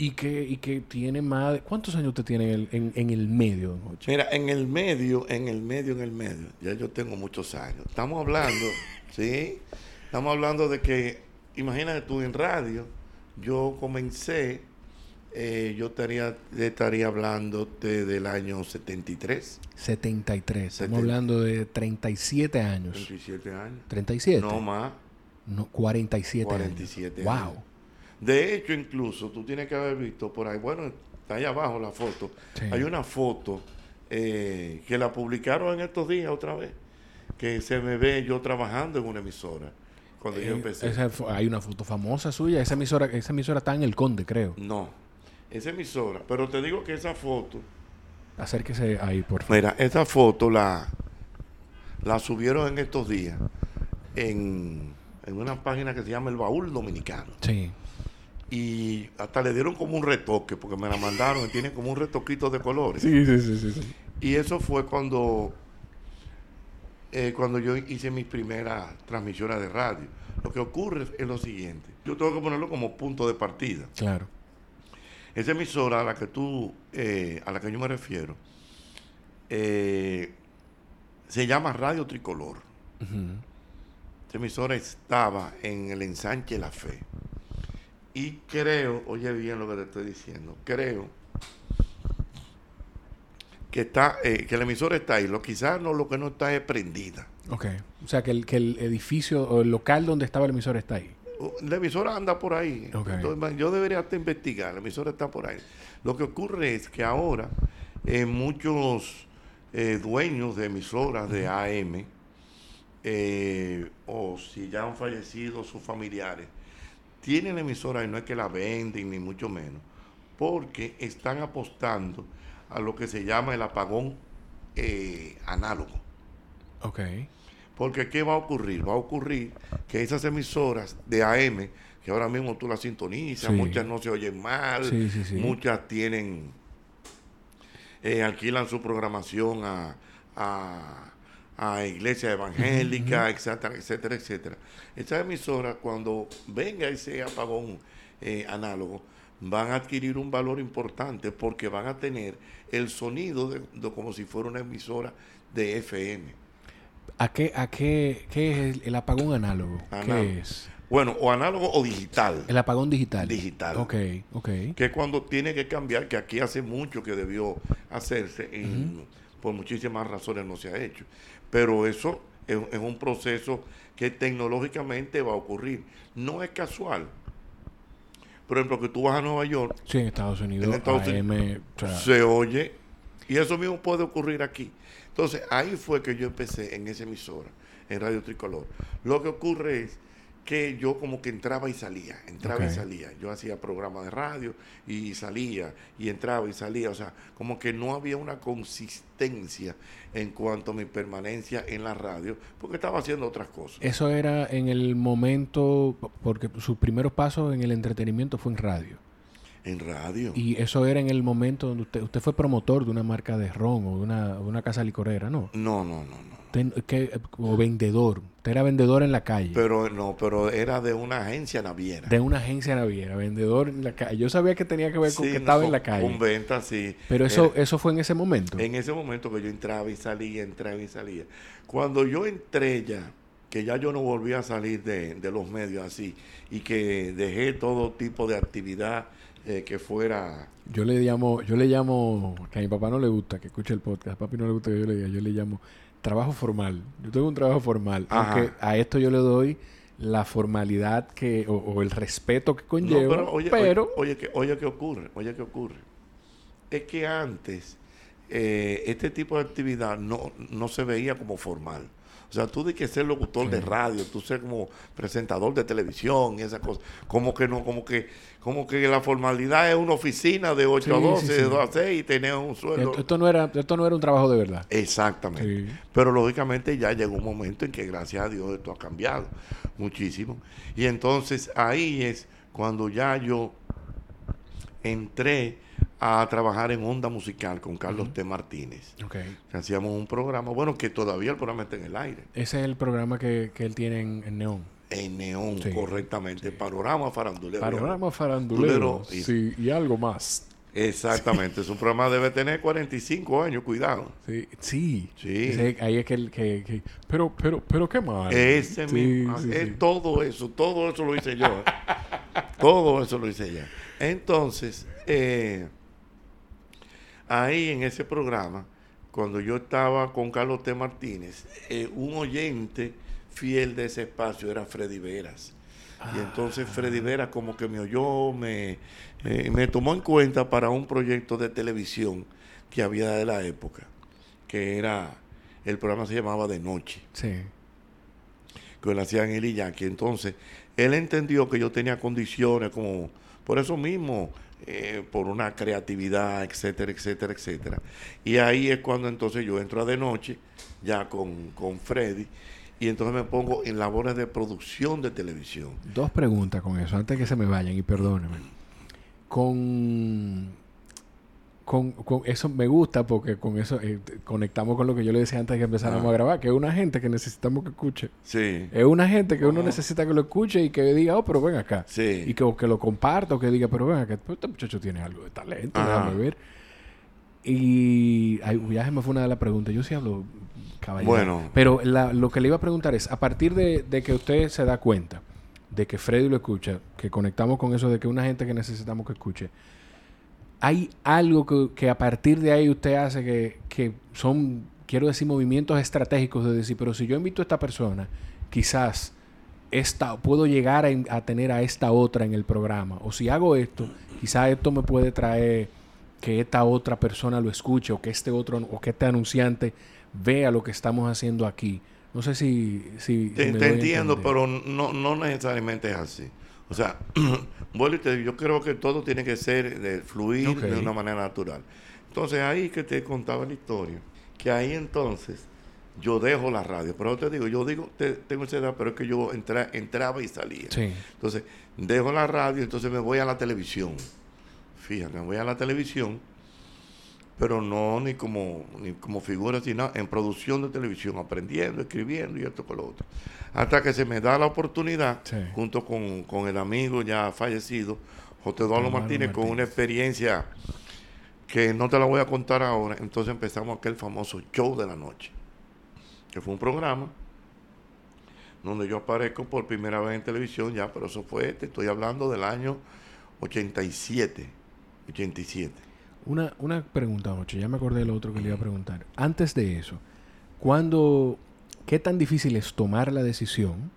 y que, y que tiene más de... ¿Cuántos años usted tiene en el, en, el medio, Mira, en el medio, en el medio, en el medio, ya yo tengo muchos años. Estamos hablando, ¿sí? Estamos hablando de que, imagínate tú en radio, yo comencé, eh, yo estaría, estaría hablando desde el año 73. 73, estamos hablando de 37 años. 37 años. 37. No más. No, 47, 47 años. Wow. De hecho, incluso tú tienes que haber visto por ahí, bueno, está ahí abajo la foto. Hay una foto eh, que la publicaron en estos días otra vez, que se me ve yo trabajando en una emisora. Cuando yo eh, empecé. hay una foto famosa suya. Esa emisora, esa emisora está en el Conde, creo. No, esa emisora. Pero te digo que esa foto. Acérquese ahí, por favor. Mira, esa foto la, la subieron en estos días en, en una página que se llama El Baúl Dominicano. Sí y hasta le dieron como un retoque, porque me la mandaron y tiene como un retoquito de colores. Sí, sí, sí, sí. Y eso fue cuando, eh, cuando yo hice mis primeras transmisiones de radio. Lo que ocurre es lo siguiente. Yo tengo que ponerlo como punto de partida. Claro. Esa emisora a la que tú, eh, a la que yo me refiero, eh, se llama Radio Tricolor. Esa emisora estaba en el ensanche La Fe. Y creo, oye bien lo que te estoy diciendo, creo que está eh, que la emisora está ahí. Lo quizás no lo que no está es prendida. Ok. O sea que el, que el edificio o el local donde estaba la emisora está ahí. La emisora anda por ahí. yo debería hasta investigar. La emisora está por ahí. Lo que ocurre es que ahora eh, muchos eh, dueños de emisoras de AM o si ya han fallecido sus familiares tienen emisora y no es que la venden ni mucho menos, porque están apostando a lo que se llama el apagón eh, análogo. Ok. Porque ¿qué va a ocurrir? Va a ocurrir que esas emisoras de AM, que ahora mismo tú las sintonizas, muchas no se oyen mal, muchas tienen, eh, alquilan su programación a a iglesia evangélica, etcétera, etcétera, etcétera. Estas emisoras, cuando venga ese apagón eh, análogo, van a adquirir un valor importante porque van a tener el sonido de, como si fuera una emisora de FM. ¿A qué, a qué, qué es el, apagón análogo? ¿Qué es? Bueno, o análogo o digital. El apagón digital. Digital. Ok, ok. Que cuando tiene que cambiar, que aquí hace mucho que debió hacerse, por muchísimas razones no se ha hecho. Pero eso es, un proceso que tecnológicamente va a ocurrir. No es casual. Por ejemplo, que tú vas a Nueva York. Sí, en Estados Unidos. se oye. Y eso mismo puede ocurrir aquí. Entonces, ahí fue que yo empecé en esa emisora, en Radio Tricolor. Lo que ocurre es que yo como que entraba y salía, entraba y salía. Yo hacía programa de radio y salía y entraba y salía. O sea, como que no había una consistencia en cuanto a mi permanencia en la radio, porque estaba haciendo otras cosas. Eso era en el momento, porque sus primeros pasos en el entretenimiento fue en radio. En radio. Y eso era en el momento donde usted, usted fue promotor de una marca de ron o de una, una casa licorera, ¿no? No, no, no, no. o vendedor. Usted era vendedor en la calle. Pero no, pero era de una agencia naviera. De una agencia naviera, vendedor en la calle. Yo sabía que tenía que ver con que estaba en la calle. Con venta, sí. Pero eso, eso fue en ese momento. En ese momento que yo entraba y salía, entraba y salía. Cuando yo entré ya, que ya yo no volví a salir de, de los medios así, y que dejé todo tipo de actividad eh, que fuera... Yo le llamo, yo le llamo, que a mi papá no le gusta que escuche el podcast, a papi no le gusta que yo le diga, yo le llamo trabajo formal. Yo tengo un trabajo formal, aunque a esto yo le doy la formalidad que o, el respeto que conlleva, pero, oye, Oye, que, oye, ¿qué ocurre? Oye, ¿qué ocurre? Es que antes eh, este tipo de actividad no, no se veía como formal. O sea, tú de que ser locutor de radio, tú ser como presentador de televisión y esas cosas. Como que no, como que, como que la formalidad es una oficina de 8 a 12, de 2 a 6 y tener un sueldo. Esto, no era, esto no era un trabajo de verdad. Exactamente. Pero lógicamente ya llegó un momento en que gracias a Dios esto ha cambiado muchísimo. Y entonces ahí es cuando ya yo entré a trabajar en Onda Musical con Carlos T. Martínez. Okay. Hacíamos un programa, bueno, que todavía el programa está en el aire. Ese es el programa que, él tiene en, Neón. En Neón, correctamente. Panorama farandulero. Panorama farandulero. sí, y algo más. Exactamente, es un programa debe tener 45 años, cuidado. Sí, sí. sí. ahí es que, el, que, pero, pero, pero qué mal. Ese mismo, es todo eso, todo eso lo hice yo. ¿eh? todo eso lo hice yo. Entonces, eh, ahí en ese programa, cuando yo estaba con Carlos T. Martínez, eh, un oyente fiel de ese espacio era Freddy Veras. Y ah. entonces Freddy Veras como que me oyó, me, eh, me tomó en cuenta para un proyecto de televisión que había de la época, que era, el programa se llamaba De Noche. Sí. Que lo hacían él y que Entonces, él entendió que yo tenía condiciones como, por eso mismo, eh, por una creatividad, etcétera, etcétera, etcétera. Y ahí es cuando entonces yo entro a de noche, ya con, con Freddy, y entonces me pongo en labores de producción de televisión. Dos preguntas con eso, antes que se me vayan, y perdóneme. Con con, eso me gusta porque con eso eh, conectamos con lo que yo le decía antes de que empezáramos a grabar, que es una gente que necesitamos que escuche. Sí. Es una gente que uno necesita que lo escuche y que diga, oh, pero ven acá. Sí. Y que, que lo comparta o que diga, pero ven acá, este muchacho tiene algo de talento, déjame ver. Y ay, ya se me fue una de las preguntas. Yo sí hablo caballero. Bueno. Pero lo que le iba a preguntar es, a partir de, de que usted se da cuenta de que Freddy lo escucha, que conectamos con eso de que una gente que necesitamos que escuche, hay algo que, a partir de ahí usted hace que, son, quiero decir, movimientos estratégicos de decir, pero si yo invito a esta persona, quizás esta, puedo llegar a, tener a esta otra en el programa. O si hago esto, quizás esto me puede traer que esta otra persona lo escuche o que este otro o que este anunciante vea lo que estamos haciendo aquí. No sé si... si, te, entiendo, pero no, no necesariamente es así. O sea, yo creo que todo tiene que ser de fluir de una manera natural. Entonces ahí que te contaba la historia, que ahí entonces yo dejo la radio, pero te digo, yo digo, tengo esa edad, pero es que yo entraba y salía. Entonces, dejo la radio, entonces me voy a la televisión. Fíjate, me voy a la televisión pero no ni como, ni como figura, sino en producción de televisión, aprendiendo, escribiendo y esto con lo otro. Hasta que se me da la oportunidad, junto con, el amigo ya fallecido, José Eduardo Martínez, con una experiencia que no te la voy a contar ahora. Entonces empezamos aquel famoso show de la noche, que fue un programa donde yo aparezco por primera vez en televisión ya, pero eso fue, te estoy hablando del año 87, 87. Una, una pregunta, Ocho, ya me acordé de lo otro que le iba a preguntar. Antes de eso, ¿cuándo, qué tan difícil es tomar la decisión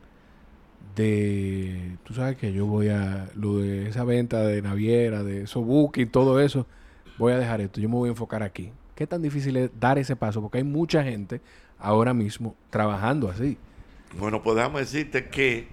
de, tú sabes que yo voy a, lo de esa venta de naviera, de esos y todo eso, voy a dejar esto, yo me voy a enfocar aquí. ¿Qué tan difícil es dar ese paso? Porque hay mucha gente ahora mismo trabajando así. Bueno, podemos decirte que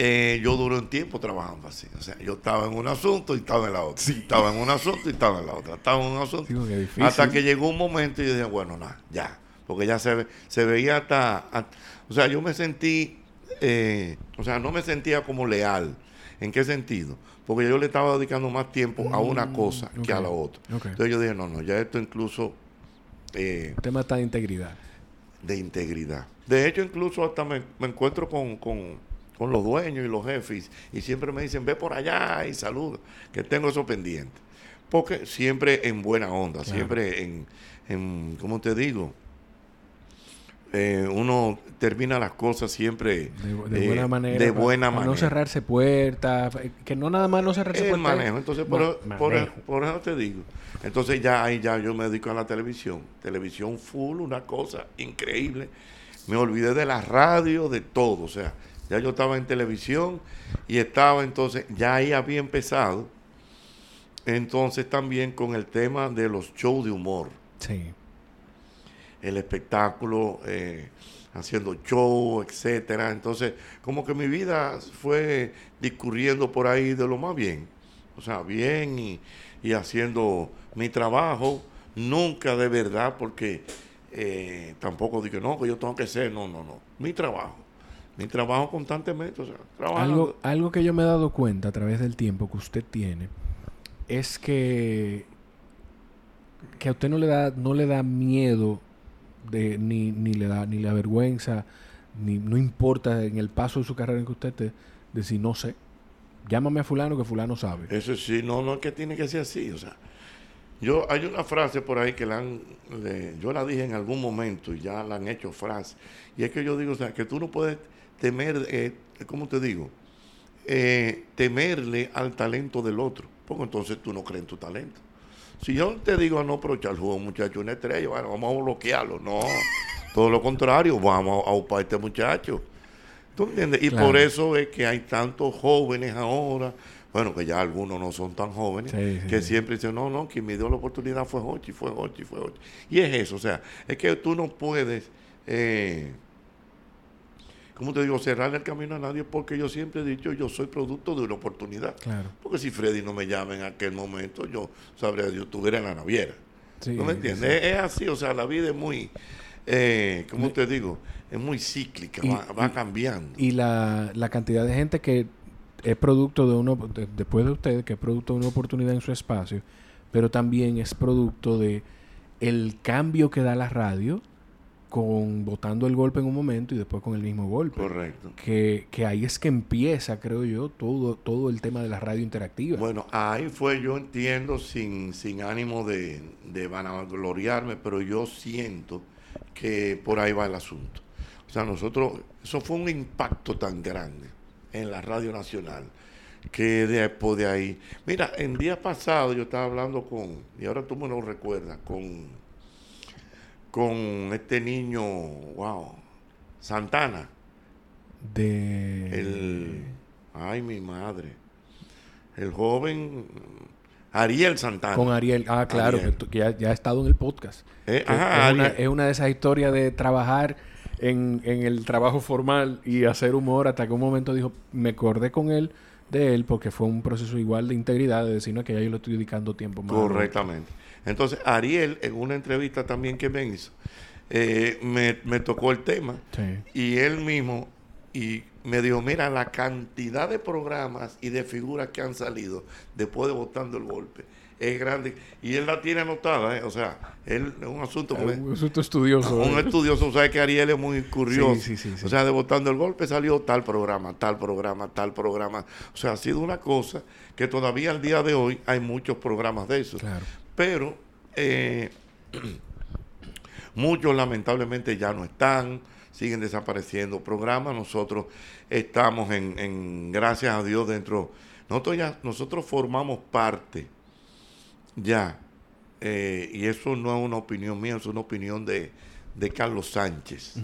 eh, yo duré un tiempo trabajando así. O sea, yo estaba en un asunto y estaba en la otra. Estaba en un asunto y estaba en la otra. Estaba en un asunto. hasta que llegó un momento y yo dije, bueno, nada, ya. Porque ya se, se veía hasta, O sea, yo me sentí. Eh, o sea, no me sentía como leal. ¿En qué sentido? Porque yo le estaba dedicando más tiempo a una mm, cosa que a la otra. Entonces yo dije, no, no, ya esto incluso. Eh, el tema está de integridad. de integridad. De hecho, incluso hasta me, encuentro con, los dueños y los jefes y siempre me dicen, ve por allá y saluda, que tengo eso pendiente. Porque siempre en buena onda, siempre en, en, ¿cómo te digo? Eh, uno termina las cosas siempre de, buena eh, manera. De buena manera. No cerrarse puertas, que no nada más no cerrarse puertas. manejo, entonces por, por, eso te digo. Entonces ya ahí ya yo me dedico a la televisión. Televisión full, una cosa increíble. Me olvidé de la radio, de todo. O sea, ya yo estaba en televisión y estaba entonces, ya ahí había empezado. Entonces también con el tema de los shows de humor. Sí el espectáculo, eh, haciendo show, etcétera. Entonces, como que mi vida fue discurriendo por ahí de lo más bien. O sea, bien y, haciendo mi trabajo, nunca de verdad, porque eh, tampoco dije, no, que yo tengo que ser, no, no, no. Mi trabajo. Mi trabajo constantemente, o sea, Algo, algo que yo me he dado cuenta a través del tiempo que usted tiene es que, que a usted no le da, no le da miedo de, ni, ni le da ni la vergüenza, ni no importa en el paso de su carrera en que usted esté, decir no sé. Llámame a fulano que fulano sabe. Eso sí, no, no es que tiene que ser así, o sea. Yo, hay una frase por ahí que la han, yo la dije en algún momento y ya la han hecho frase. Y es que yo digo, o sea, que tú no puedes temer, eh, ¿cómo te digo? Eh, temerle al talento del otro, porque entonces tú no crees en tu talento. Si yo te digo, no, pero juego muchacho, una estrella, bueno, vamos a bloquearlo. No, todo lo contrario, vamos a ocupar a este muchacho. ¿Tú entiendes? Y por eso es que hay tantos jóvenes ahora, bueno, que ya algunos no son tan jóvenes, que siempre dicen, no, no, quien me dio la oportunidad fue Hochi, fue Hochi, fue Hochi. Y es eso, o sea, es que tú no puedes... Eh, como te digo, cerrarle el camino a nadie porque yo siempre he dicho, yo soy producto de una oportunidad. Claro. Porque si Freddy no me llama en aquel momento, yo sabría que yo estuviera en la naviera. ¿No me entiendes? Es, así, o sea, la vida es muy, eh, ¿cómo te digo? Es muy cíclica, va, cambiando. Y la, cantidad de gente que es producto de uno, después de usted, que es producto de una oportunidad en su espacio, pero también es producto de el cambio que da la radio con botando el golpe en un momento y después con el mismo golpe. Correcto. Que, que, ahí es que empieza, creo yo, todo, todo el tema de la radio interactiva. Bueno, ahí fue, yo entiendo, sin, sin ánimo de, de vanagloriarme, pero yo siento que por ahí va el asunto. O sea, nosotros, eso fue un impacto tan grande en la radio nacional que después de ahí. Mira, en día pasado yo estaba hablando con, y ahora tú me lo recuerdas, con con este niño, wow, Santana. De. El. Ay, mi madre. El joven Ariel Santana. Con Ariel, ah, claro, que, ya, ha estado en el podcast. Eh, es, una, de esas historias de trabajar en, en, el trabajo formal y hacer humor hasta que un momento dijo, me acordé con él de él porque fue un proceso igual de integridad, de decir, que ya yo le estoy dedicando tiempo más. Correctamente. Entonces, Ariel, en una entrevista también que me hizo, eh, me, tocó el tema y él mismo y me dijo, mira, la cantidad de programas y de figuras que han salido después de votando el golpe es grande y él la tiene anotada, ¿eh? o sea, él es un asunto un asunto estudioso. Un ¿eh? estudioso, o sea, que Ariel es muy curioso. o sea, de votando el golpe salió tal programa, tal programa, tal programa. O sea, ha sido una cosa que todavía al día de hoy hay muchos programas de eso. Claro pero eh, muchos lamentablemente ya no están, siguen desapareciendo programas, nosotros estamos en, gracias a Dios, dentro, nosotros ya, nosotros formamos parte ya, eh, y eso no es una opinión mía, es una opinión de, Carlos Sánchez.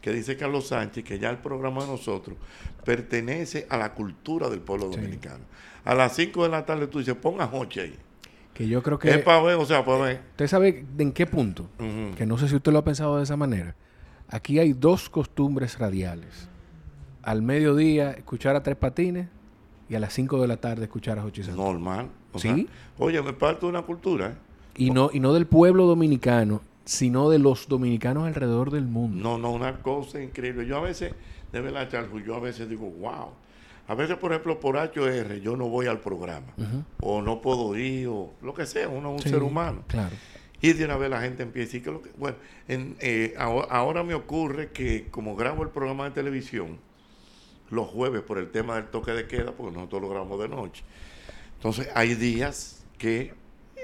que dice Carlos Sánchez que ya el programa de nosotros pertenece a la cultura del pueblo dominicano. A las 5 de la tarde tú dices, ponga Joche ahí. Que yo creo que... Es para ver, o sea, para ver. ¿Usted sabe en qué punto? Que no sé si usted lo ha pensado de esa manera. Aquí hay dos costumbres radiales. Al mediodía escuchar a Tres Patines y a las 5 de la tarde escuchar a Jochi Normal. ¿Sí? oye, me parte de una cultura. ¿eh? Y no, y no del pueblo dominicano, sino de los dominicanos alrededor del mundo. No, no, una cosa increíble. Yo a veces, de verdad, Charles, yo a veces digo, wow a veces, por ejemplo, por HR yo no voy al programa, o no puedo ir, o lo que sea, uno es un ser humano. Claro. Y de una vez la gente empieza a decir que lo que... Bueno, eh, ahora, me ocurre que como grabo el programa de televisión los jueves por el tema del toque de queda, porque nosotros lo grabamos de noche. Entonces hay días que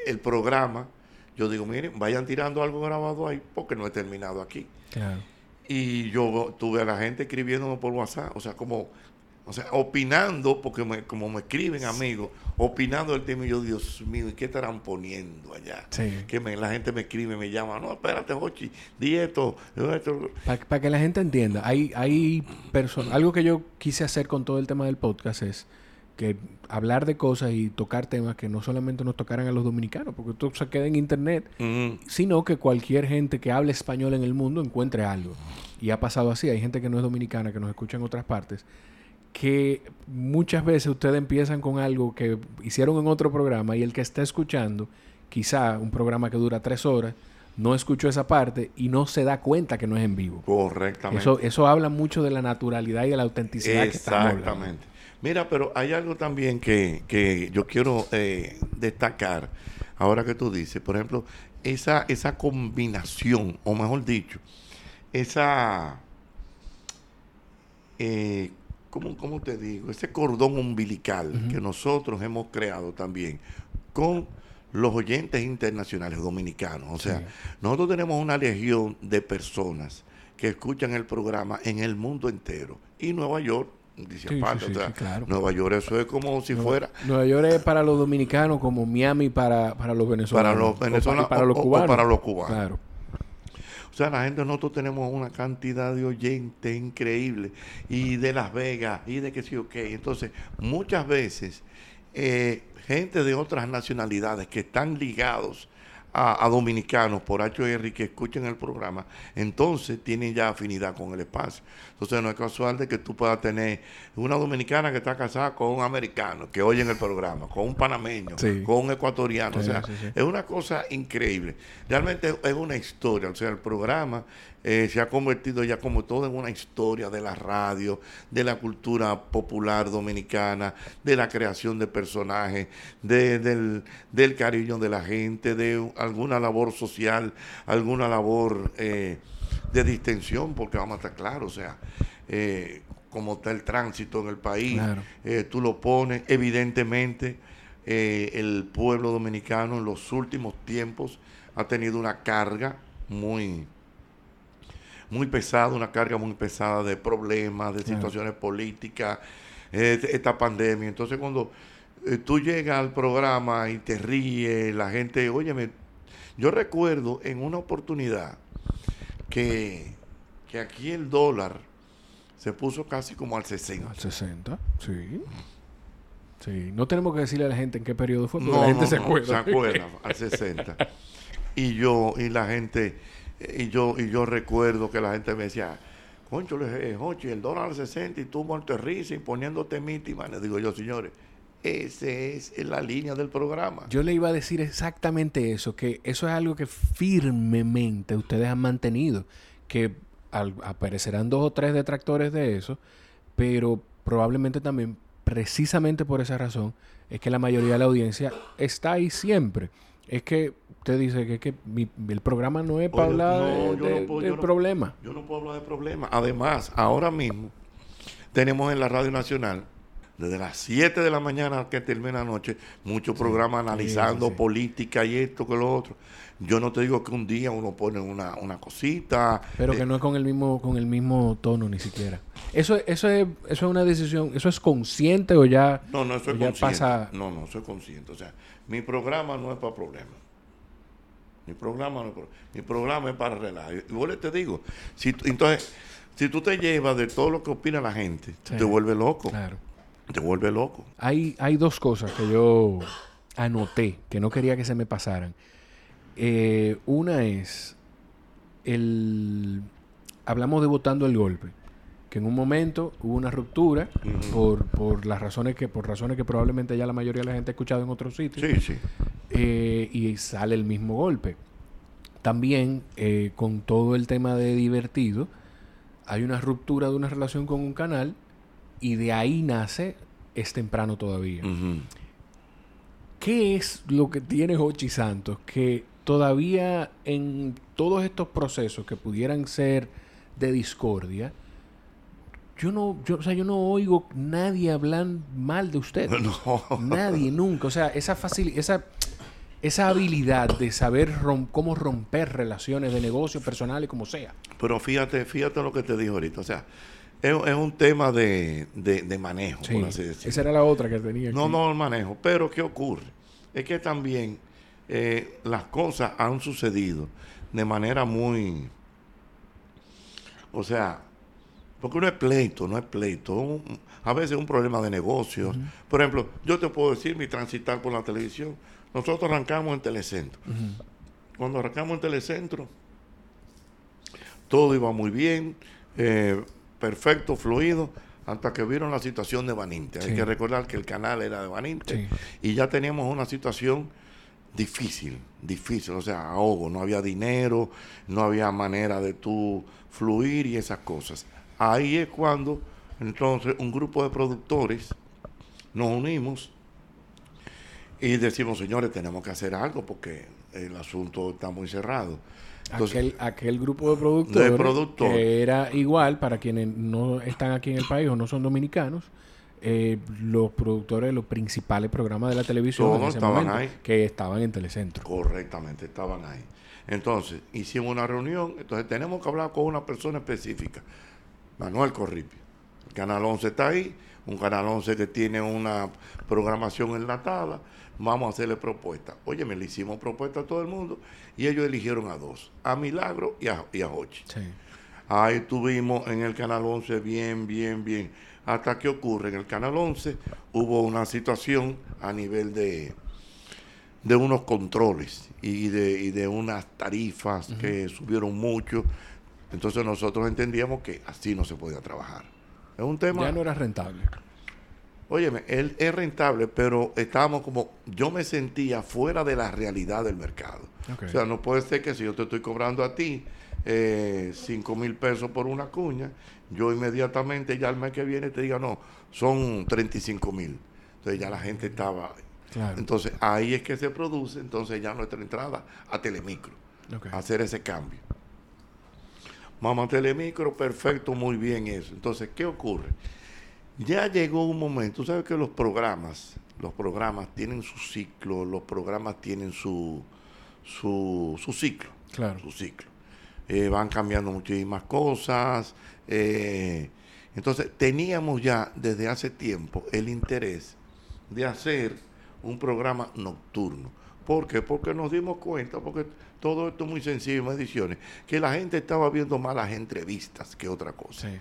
el programa, yo digo, miren, vayan tirando algo grabado ahí porque no he terminado aquí. Y yo tuve a la gente escribiéndome por WhatsApp, o sea, como o sea, opinando, porque como me escriben amigos, opinando el tema, y yo, Dios mío, ¿y qué estarán poniendo allá? Que la gente me escribe, me llama, no, espérate, Jochi, di esto. Para que la gente entienda, hay, hay personas, algo que yo quise hacer con todo el tema del podcast es que hablar de cosas y tocar temas que no solamente nos tocaran a los dominicanos, porque esto se queda en internet, sino que cualquier gente que hable español en el mundo encuentre algo. Y ha pasado así, hay gente que no es dominicana, que nos escucha en otras partes que muchas veces ustedes empiezan con algo que hicieron en otro programa y el que está escuchando, quizá un programa que dura tres horas, no escuchó esa parte y no se da cuenta que no es en vivo. Correctamente. Eso, eso habla mucho de la naturalidad y de la autenticidad que estamos Exactamente. Mira, pero hay algo también que, que yo quiero eh, destacar ahora que tú dices. Por ejemplo, esa, esa combinación, o mejor dicho, esa eh, ¿cómo, te digo? Ese cordón umbilical que nosotros hemos creado también con los oyentes internacionales dominicanos. O sea, nosotros tenemos una legión de personas que escuchan el programa en el mundo entero. Y Nueva York dice Nueva York eso es como si fuera Nueva York es para los dominicanos como Miami para, para los venezolanos. Para los venezolanos para, los cubanos. para los cubanos. Claro. o sea, la gente, nosotros tenemos una cantidad de oyentes increíble y de Las Vegas y de que sí, ok. Entonces, muchas veces, eh, gente de otras nacionalidades que están ligados a, dominicanos por HR que escuchen el programa, entonces tienen ya afinidad con el espacio. Entonces no es casual de que tú puedas tener una dominicana que está casada con un americano que oye en el programa, con un panameño, con un ecuatoriano. o sea, es una cosa increíble. Realmente es una historia. O sea, el programa eh, se ha convertido ya como todo en una historia de la radio, de la cultura popular dominicana, de la creación de personajes, del, cariño de la gente, de alguna labor social, alguna labor eh, de distensión, porque vamos a estar claros, o sea, eh, como está el tránsito en el país, tú lo pones, evidentemente el pueblo dominicano en los últimos tiempos ha tenido una carga muy muy pesada, una carga muy pesada de problemas, de situaciones políticas, eh, esta pandemia. Entonces cuando eh, tú llegas al programa y te ríes, la gente, óyeme, yo recuerdo en una oportunidad que, que aquí el dólar se puso casi como al 60. Al 60, sí. Sí, no tenemos que decirle a la gente en qué periodo fue, porque la gente se acuerda. Se acuerda, al 60. Y yo, y la gente, y yo, y yo recuerdo que la gente me decía, concho, Jochi, el dólar al 60 y tú muerto de risa y poniéndote mítima. Le digo yo, señores, esa es la línea del programa. Yo le iba a decir exactamente eso, que eso es algo que firmemente ustedes han mantenido, que aparecerán dos o tres detractores de eso, pero probablemente también, precisamente por esa razón, es que la mayoría de la audiencia está ahí siempre. Es que usted dice que, que el programa no es para hablar de, problema. yo no puedo hablar de problema. Además, ahora mismo tenemos en la Radio Nacional, desde las 7 de la mañana que termina la noche, muchos programas analizando política y esto que lo otro. Yo no te digo que un día uno pone una, una cosita. Pero que eh, no es con el mismo, con el mismo tono ni siquiera. Eso, eso es, eso es una decisión, eso es consciente o ya. No, no, eso es consciente. No, no, eso es consciente. O sea, mi programa no es para problemas. Mi programa no es para, mi programa es para relajar. Y vos te digo, si entonces, si tú te llevas de todo lo que opina la gente, te vuelve loco. Claro. Te vuelve loco. Hay, hay dos cosas que yo anoté que no quería que se me pasaran. Eh, una es el hablamos de votando el golpe que en un momento hubo una ruptura por, por las razones que por razones que probablemente ya la mayoría de la gente ha escuchado en otros sitios sí, sí. Eh, y sale el mismo golpe también eh, con todo el tema de divertido hay una ruptura de una relación con un canal y de ahí nace es temprano todavía ¿qué es lo que tiene Hochi Santos que todavía en todos estos procesos que pudieran ser de discordia, yo no, yo, o sea, yo no oigo nadie hablar mal de usted. No. Nadie, nunca. O sea, esa facilidad, esa, esa habilidad de saber cómo romper relaciones de negocio personales, como sea. Pero fíjate, fíjate lo que te dijo ahorita. O sea, es, un tema de, manejo, por así decirlo. Esa era la otra que tenía. No, no, el manejo. Pero, ¿qué ocurre? Es que también eh, las cosas han sucedido de manera muy. O sea, porque no es pleito, no es pleito. a veces es un problema de negocios. Por ejemplo, yo te puedo decir mi transitar por la televisión. Nosotros arrancamos en Telecentro. Cuando arrancamos en Telecentro, todo iba muy bien, eh, perfecto, fluido, hasta que vieron la situación de Baninte. Hay que recordar que el canal era de Baninte y ya teníamos una situación difícil, difícil, o sea, ahogo, no había dinero, no había manera de tú fluir y esas cosas. Ahí es cuando entonces un grupo de productores nos unimos y decimos, señores, tenemos que hacer algo porque el asunto está muy cerrado. Aquel, aquel grupo de productores, que era igual para quienes no están aquí en el país o no son dominicanos, eh, los productores de los principales programas de la televisión que estaban en Telecentro. Correctamente, estaban ahí. Entonces, hicimos una reunión, entonces tenemos que hablar con una persona específica, Manuel Corripio. El Canal 11 está ahí, un Canal 11 que tiene una programación enlatada, vamos a hacerle propuesta. Oye, me le hicimos propuesta a todo el mundo y ellos eligieron a dos, a Milagro y a, y Hochi. Ahí estuvimos en el Canal 11 bien, bien, bien. Hasta que ocurre en el Canal 11 hubo una situación a nivel de, de unos controles y de, y de unas tarifas que subieron mucho. Entonces nosotros entendíamos que así no se podía trabajar. Es un tema... Ya no era rentable. Óyeme, él es rentable, pero estábamos como, yo me sentía fuera de la realidad del mercado. O sea, no puede ser que si yo te estoy cobrando a ti eh, 5 mil pesos por una cuña, yo inmediatamente ya el mes que viene te diga, no, son 35 mil. Entonces ya la gente estaba... Entonces ahí es que se produce entonces ya nuestra entrada a Telemicro, a hacer ese cambio. Mamá Telemicro, perfecto, muy bien eso. Entonces, ¿qué ocurre? Ya llegó un momento, sabes que los programas, los programas tienen su ciclo, los programas tienen su, su, su ciclo. Claro. Su ciclo. Eh, van cambiando muchísimas cosas. Eh, entonces, teníamos ya desde hace tiempo el interés de hacer un programa nocturno. ¿Por qué? Porque nos dimos cuenta, porque todo esto es muy sencillo en ediciones, que la gente estaba viendo más las entrevistas que otra cosa. Sí.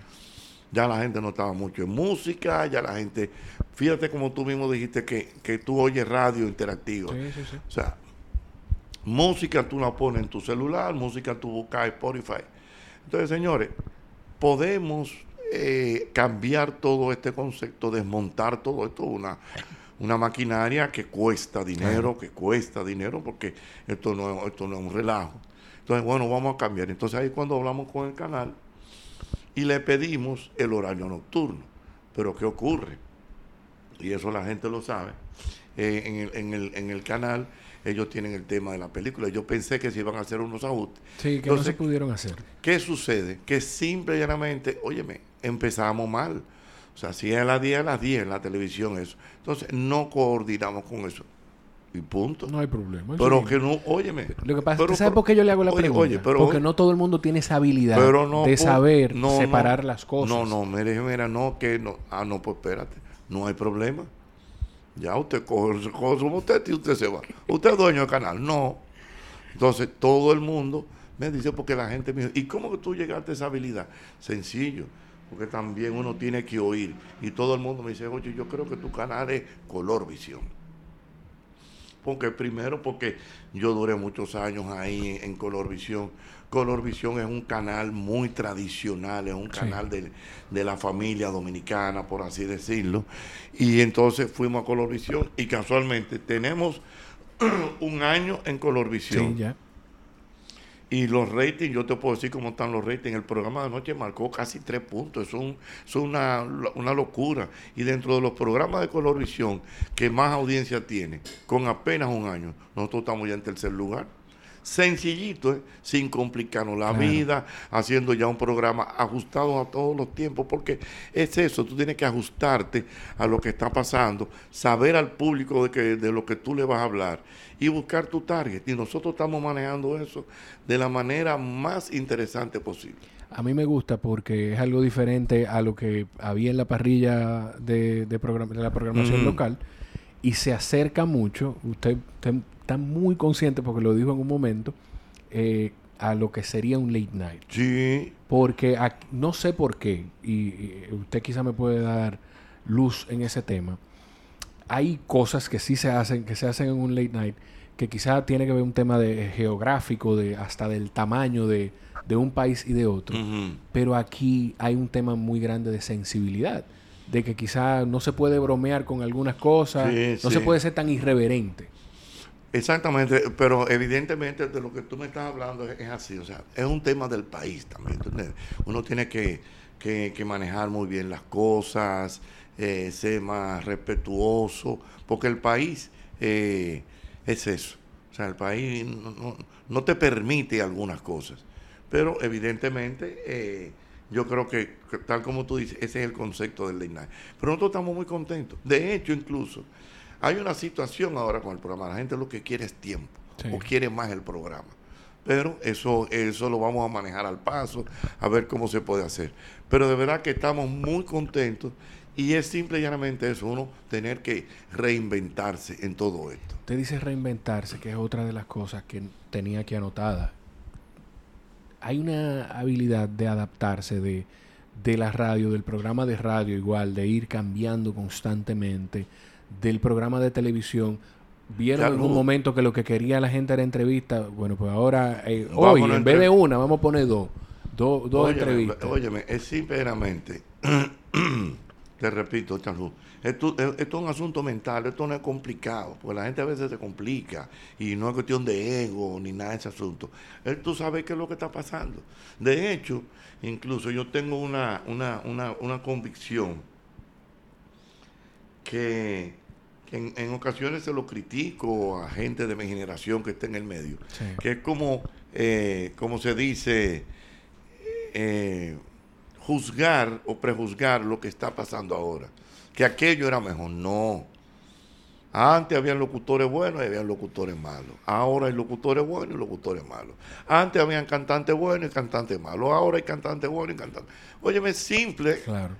Ya la gente no estaba mucho en música, ya la gente, fíjate como tú mismo dijiste que, que tú oyes radio interactivo. Sí, sí, sí. O sea, música tú la pones en tu celular, música tú buscas Spotify. Entonces, señores, podemos eh, cambiar todo este concepto, desmontar todo esto, una, una maquinaria que cuesta dinero, que cuesta dinero, porque esto no, esto no es un relajo. Entonces, bueno, vamos a cambiar. Entonces ahí cuando hablamos con el canal, y le pedimos el horario nocturno. Pero ¿qué ocurre? Y eso la gente lo sabe. Eh, en, el, en, el, en el canal ellos tienen el tema de la película. Yo pensé que se iban a hacer unos ajustes. Sí, que no se pudieron hacer. ¿Qué sucede? Que simple y llanamente, óyeme, empezamos mal. O sea, si es a las 10, a las 10 en la televisión eso. Entonces, no coordinamos con eso y punto. No hay problema. Pero que no, óyeme. Lo que pasa es que ¿sabes por qué yo le hago la pregunta? Porque no todo el mundo tiene esa habilidad de saber separar las cosas. No, no, mire, mira, no, que no. Ah, no, pues espérate. No hay problema. Ya usted coge, coge su usted y usted se va. Usted es dueño del canal. No. Entonces, todo el mundo me dice, porque la gente me dice, ¿y cómo que tú llegaste a esa habilidad? Sencillo. Porque también uno tiene que oír. Y todo el mundo me dice, oye, yo creo que tu canal es color visión porque primero porque yo duré muchos años ahí en Colorvisión. Colorvisión es un canal muy tradicional, es un canal de, la familia dominicana, por así decirlo. Y entonces fuimos a Colorvisión y casualmente tenemos un año en Colorvisión. Sí, ya. Y los ratings, yo te puedo decir cómo están los ratings. El programa de noche marcó casi tres puntos. Es, un, es una, una, locura. Y dentro de los programas de Colorvisión que más audiencia tiene, con apenas un año, nosotros estamos ya en tercer lugar. Sencillito, ¿eh? sin complicarnos la vida, haciendo ya un programa ajustado a todos los tiempos, porque es eso, tú tienes que ajustarte a lo que está pasando, saber al público de, que, de lo que tú le vas a hablar y buscar tu target. Y nosotros estamos manejando eso de la manera más interesante posible. A mí me gusta porque es algo diferente a lo que había en la parrilla de, de, la programación local y se acerca mucho. Usted, está muy consciente, porque lo dijo en un momento, eh, a lo que sería un late night. Sí. Porque no sé por qué, y, usted quizá me puede dar luz en ese tema. Hay cosas que sí se hacen, que se hacen en un late night, que quizá tiene que ver un tema de geográfico, de hasta del tamaño de, un país y de otro. Pero aquí hay un tema muy grande de sensibilidad de que quizá no se puede bromear con algunas cosas, no se puede ser tan irreverente. Exactamente, pero evidentemente de lo que tú me estás hablando es, así, o sea, es un tema del país también. Uno tiene que, manejar muy bien las cosas, eh, ser más respetuoso, porque el país eh, es eso, o sea, el país no, te permite algunas cosas, pero evidentemente eh, yo creo que, tal como tú dices, ese es el concepto del late Pero nosotros estamos muy contentos, de hecho incluso hay una situación ahora con el programa. La gente lo que quiere es tiempo o quiere más el programa. Pero eso, eso lo vamos a manejar al paso, a ver cómo se puede hacer. Pero de verdad que estamos muy contentos y es simple y llanamente eso, uno tener que reinventarse en todo esto. Usted dice reinventarse, que es otra de las cosas que tenía aquí anotada. Hay una habilidad de adaptarse de, de la radio, del programa de radio igual, de ir cambiando constantemente del programa de televisión vieron en un momento que lo que quería la gente era entrevista. Bueno, pues ahora, eh, hoy, en vez de una, vamos a poner dos. dos entrevistas. Óyeme, es simplemente, te repito, Charlu, esto, es un asunto mental, esto no es complicado, porque la gente a veces se complica y no es cuestión de ego ni nada de ese asunto. Él, tú sabes qué es lo que está pasando. De hecho, incluso yo tengo una, una, una, una convicción que, en, ocasiones se lo critico a gente de mi generación que está en el medio, que es como, eh, como se dice, eh, juzgar o prejuzgar lo que está pasando ahora, que aquello era mejor, no. Antes había locutores buenos y había locutores malos. Ahora hay locutores buenos y locutores malos. Antes habían cantantes buenos y cantantes malos. Ahora hay cantantes buenos y cantantes. Óyeme, simple. Claro.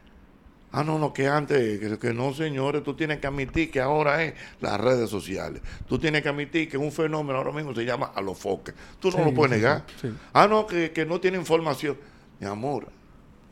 Ah, no, no, que antes, que, no, señores, tú tienes que admitir que ahora es las redes sociales. Tú tienes que admitir que un fenómeno ahora mismo se llama alofoque. Tú no lo puedes negar. Ah, no, que, no tiene información. Mi amor,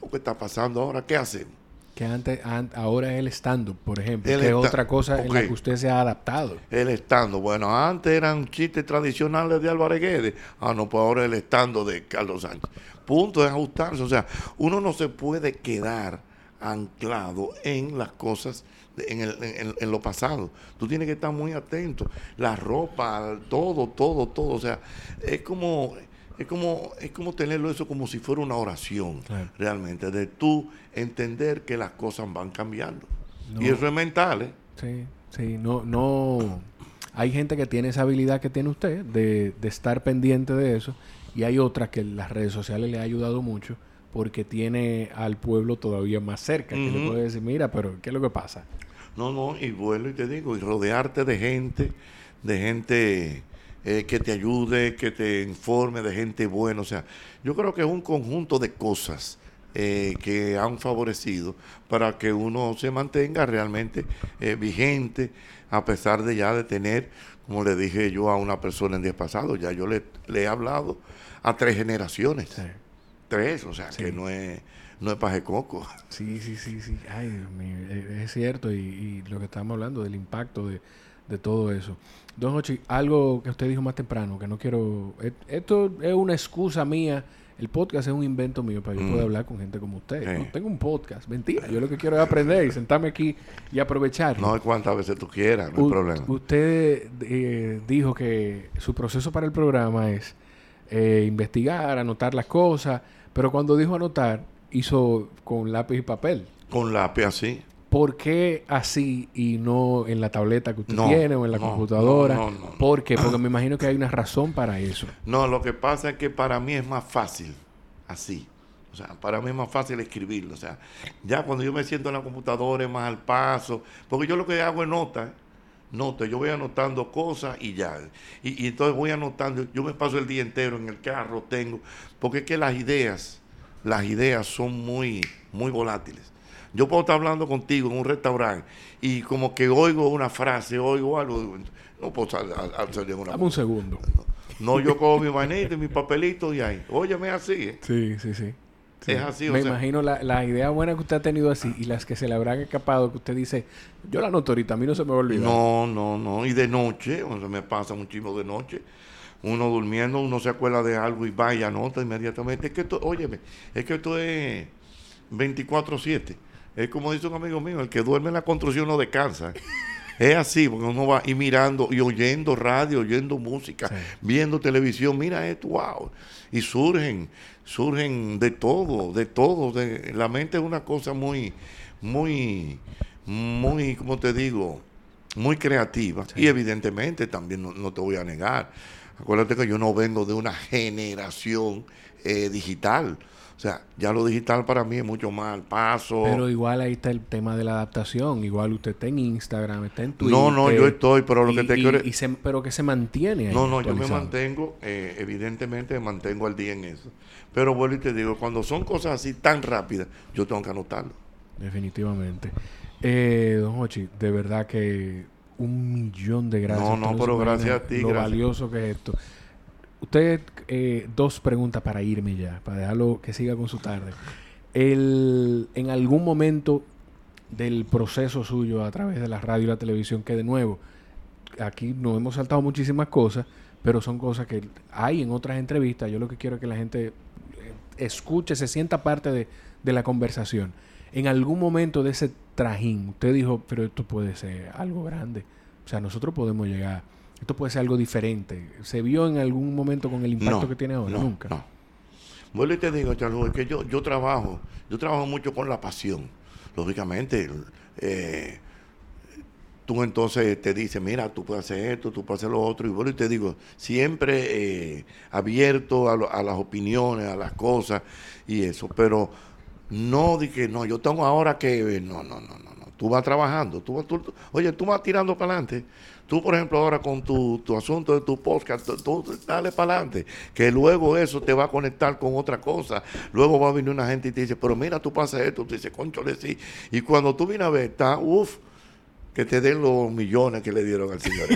lo que está pasando ahora, ¿qué hacemos? Que antes, ahora es el stand por ejemplo, que es otra cosa en la que usted se ha adaptado. El stand bueno, antes eran chistes tradicionales de Álvarez Guedes. Ah, no, pues ahora es el stand de Carlos Sánchez. Punto de ajustarse. O sea, uno no se puede quedar anclado en las cosas, en, el, en, lo pasado. Tú tienes que estar muy atento. La ropa, todo, todo, todo. O sea, es como, es como, es como tenerlo eso como si fuera una oración, realmente, de tú entender que las cosas van cambiando. Y eso es mental, ¿eh? Sí, sí, no, no. Hay gente que tiene esa habilidad que tiene usted de, de estar pendiente de eso y hay otras que las redes sociales le ha ayudado mucho porque tiene al pueblo todavía más cerca, que le puede decir, mira, pero ¿qué es lo que pasa? No, no, y vuelvo y te digo, y rodearte de gente, de gente eh, que te ayude, que te informe, de gente buena. O sea, yo creo que es un conjunto de cosas eh, que han favorecido para que uno se mantenga realmente eh, vigente, a pesar de ya de tener, como le dije yo a una persona en días pasados, ya yo le, le he hablado a tres generaciones. Sí tres, o sea, que no es, no es paje coco. Sí, sí, sí, sí. Ay, e, es cierto. Y, lo que estamos hablando del impacto de, todo eso. Don Ochi, algo que usted dijo más temprano, que no quiero... E, esto es una excusa mía. El podcast es un invento mío para yo pueda mm. hablar con gente como usted. No tengo un podcast, mentira. Yo lo que quiero es aprender y sentarme aquí y aprovechar. No hay cuantas veces tú quieras, no hay problema. Usted eh, dijo que su proceso para el programa es eh, investigar, anotar las cosas pero cuando dijo anotar, hizo con lápiz y papel. Con lápiz, así. ¿Por qué así y no en la tableta que usted tiene o en la computadora? No, no, ¿Por qué? Porque me imagino que hay una razón para eso. No, lo que pasa es que para mí es más fácil así. O sea, para mí es más fácil escribirlo. O sea, ya cuando yo me siento en la computadora es más al paso. Porque yo lo que hago es nota. ¿eh? Nota, yo voy anotando cosas y ya. Y, y, entonces voy anotando. Yo me paso el día entero en el carro, tengo. Porque es que las ideas, las ideas son muy, muy volátiles. Yo puedo estar hablando contigo en un restaurante y como que oigo una frase, oigo algo. No puedo salir una. Dame un segundo. No, yo cojo mi manita y mi papelito y ahí. Óyeme así. ¿eh? Sí, sí, sí. Es así. Me imagino la, la, idea buena que usted ha tenido así y las que se le habrán escapado, que usted dice, yo la noto ahorita, a mí no se me va a olvidar. No, no, no. Y de noche, o me pasa muchísimo de noche, uno durmiendo, uno se acuerda de algo y va y anota inmediatamente. Es que esto, óyeme, es que esto es 24-7. Es como dice un amigo mío, el que duerme en la construcción no descansa. Es así, porque uno va y mirando y oyendo radio, oyendo música, viendo televisión, mira esto, wow. Y surgen, surgen de todo, de todo. De, la mente es una cosa muy, muy, muy, como te digo, muy creativa. Y evidentemente también no, te voy a negar. Acuérdate que yo no vengo de una generación eh, digital. O sea, ya lo digital para mí es mucho más al paso. Pero igual ahí está el tema de la adaptación. Igual usted está en Instagram, está en Twitter. No, no, yo estoy, pero lo que te quiero... Y pero que se mantiene ahí No, no, yo me mantengo, eh, evidentemente me mantengo al día en eso. Pero vuelvo y te digo, cuando son cosas así tan rápidas, yo tengo que anotarlo. Definitivamente. Eh, don Hochi, de verdad que un millón de gracias. No, no, pero gracias a ti. Lo valioso que es esto. Usted, eh, dos preguntas para irme ya, para dejarlo que siga con su tarde. El, en algún momento del proceso suyo a través de la radio y la televisión, que de nuevo, aquí nos hemos saltado muchísimas cosas, pero son cosas que hay en otras entrevistas. Yo lo que quiero es que la gente eh, escuche, se sienta parte de, de la conversación. En algún momento de ese trajín, usted dijo, pero esto puede ser algo grande. O sea, nosotros podemos llegar esto puede ser algo diferente. ¿Se vio en algún momento con el impacto que tiene ahora? Nunca. No. Bueno, y te digo, Charles, es que yo, yo trabajo, yo trabajo mucho con la pasión. Lógicamente, eh, tú entonces te dices, mira, tú puedes hacer esto, tú puedes hacer lo otro. Y bueno, y te digo, siempre eh, abierto a, las opiniones, a las cosas y eso. Pero no di que no, yo tengo ahora que. No, no, no, no. Tú vas trabajando, tú, vas, oye, tú vas tirando para adelante. Tú, por ejemplo, ahora con tu, asunto de tu podcast, tú, dale para adelante, que luego eso te va a conectar con otra cosa. Luego va a venir una gente y te dice, pero mira, tú pasas esto, tú dices, le sí. Y cuando tú vienes a ver, está, uff, que te den los millones que le dieron al señor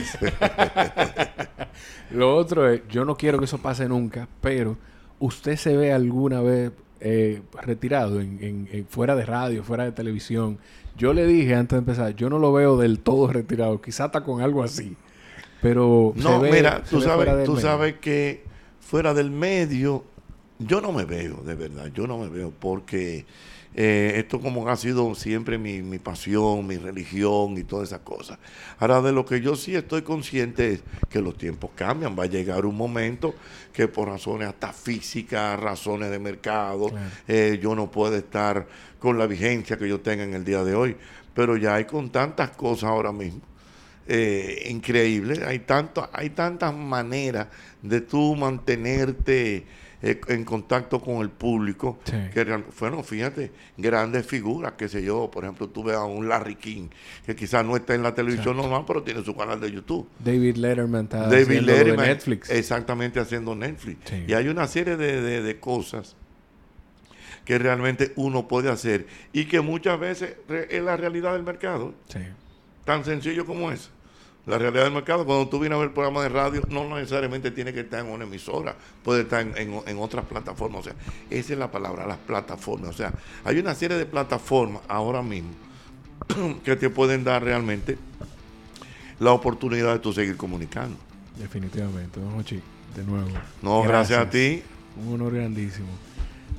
Lo otro es, yo no quiero que eso pase nunca, pero usted se ve alguna vez eh, retirado en, fuera de radio, fuera de televisión, yo le dije antes de empezar, yo no lo veo del todo retirado, quizá está con algo así. Pero no, mira, tú sabes, tú sabes que fuera del medio yo no me veo, de verdad, yo no me veo porque eh, esto como ha sido siempre mi, mi, pasión, mi religión y todas esas cosas. Ahora, de lo que yo sí estoy consciente es que los tiempos cambian. Va a llegar un momento que por razones hasta físicas, razones de mercado, eh, yo no puedo estar con la vigencia que yo tenga en el día de hoy. Pero ya hay con tantas cosas ahora mismo. Eh, increíbles, hay, tanto, hay tantas maneras de tú mantenerte eh, en contacto con el público, que fueron, fíjate, grandes figuras, que sé yo, por ejemplo, tú ves a un Larry King, que quizás no está en la televisión normal, pero tiene su canal de YouTube. David Letterman está haciendo Netflix. Exactamente, haciendo Netflix. Y hay una serie de, de, cosas que realmente uno puede hacer y que muchas veces es la realidad del mercado. Tan sencillo como eso la realidad del mercado. Cuando tú vienes a ver el programa de radio, no necesariamente tiene que estar en una emisora, puede estar en, otras plataformas. O sea, esa es la palabra, las plataformas. O sea, hay una serie de plataformas ahora mismo que te pueden dar realmente la oportunidad de tú seguir comunicando. Definitivamente, don Ochi, de nuevo. No, gracias a ti. Un honor grandísimo.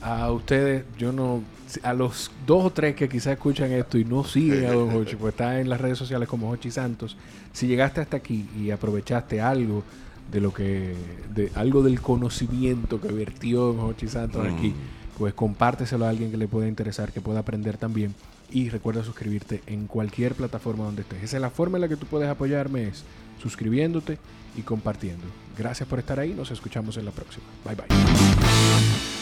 A ustedes, yo no a los dos o tres que quizás escuchan esto y no siguen a Don Hochi, pues está en las redes sociales como Hochi Santos, si llegaste hasta aquí y aprovechaste algo de lo que, de algo del conocimiento que vertió Don Hochi Santos aquí, mm. pues compárteselo a alguien que le pueda interesar, que pueda aprender también. Y recuerda suscribirte en cualquier plataforma donde estés. Esa es la forma en la que tú puedes apoyarme, es suscribiéndote y compartiendo. Gracias por estar ahí, nos escuchamos en la próxima. Bye bye.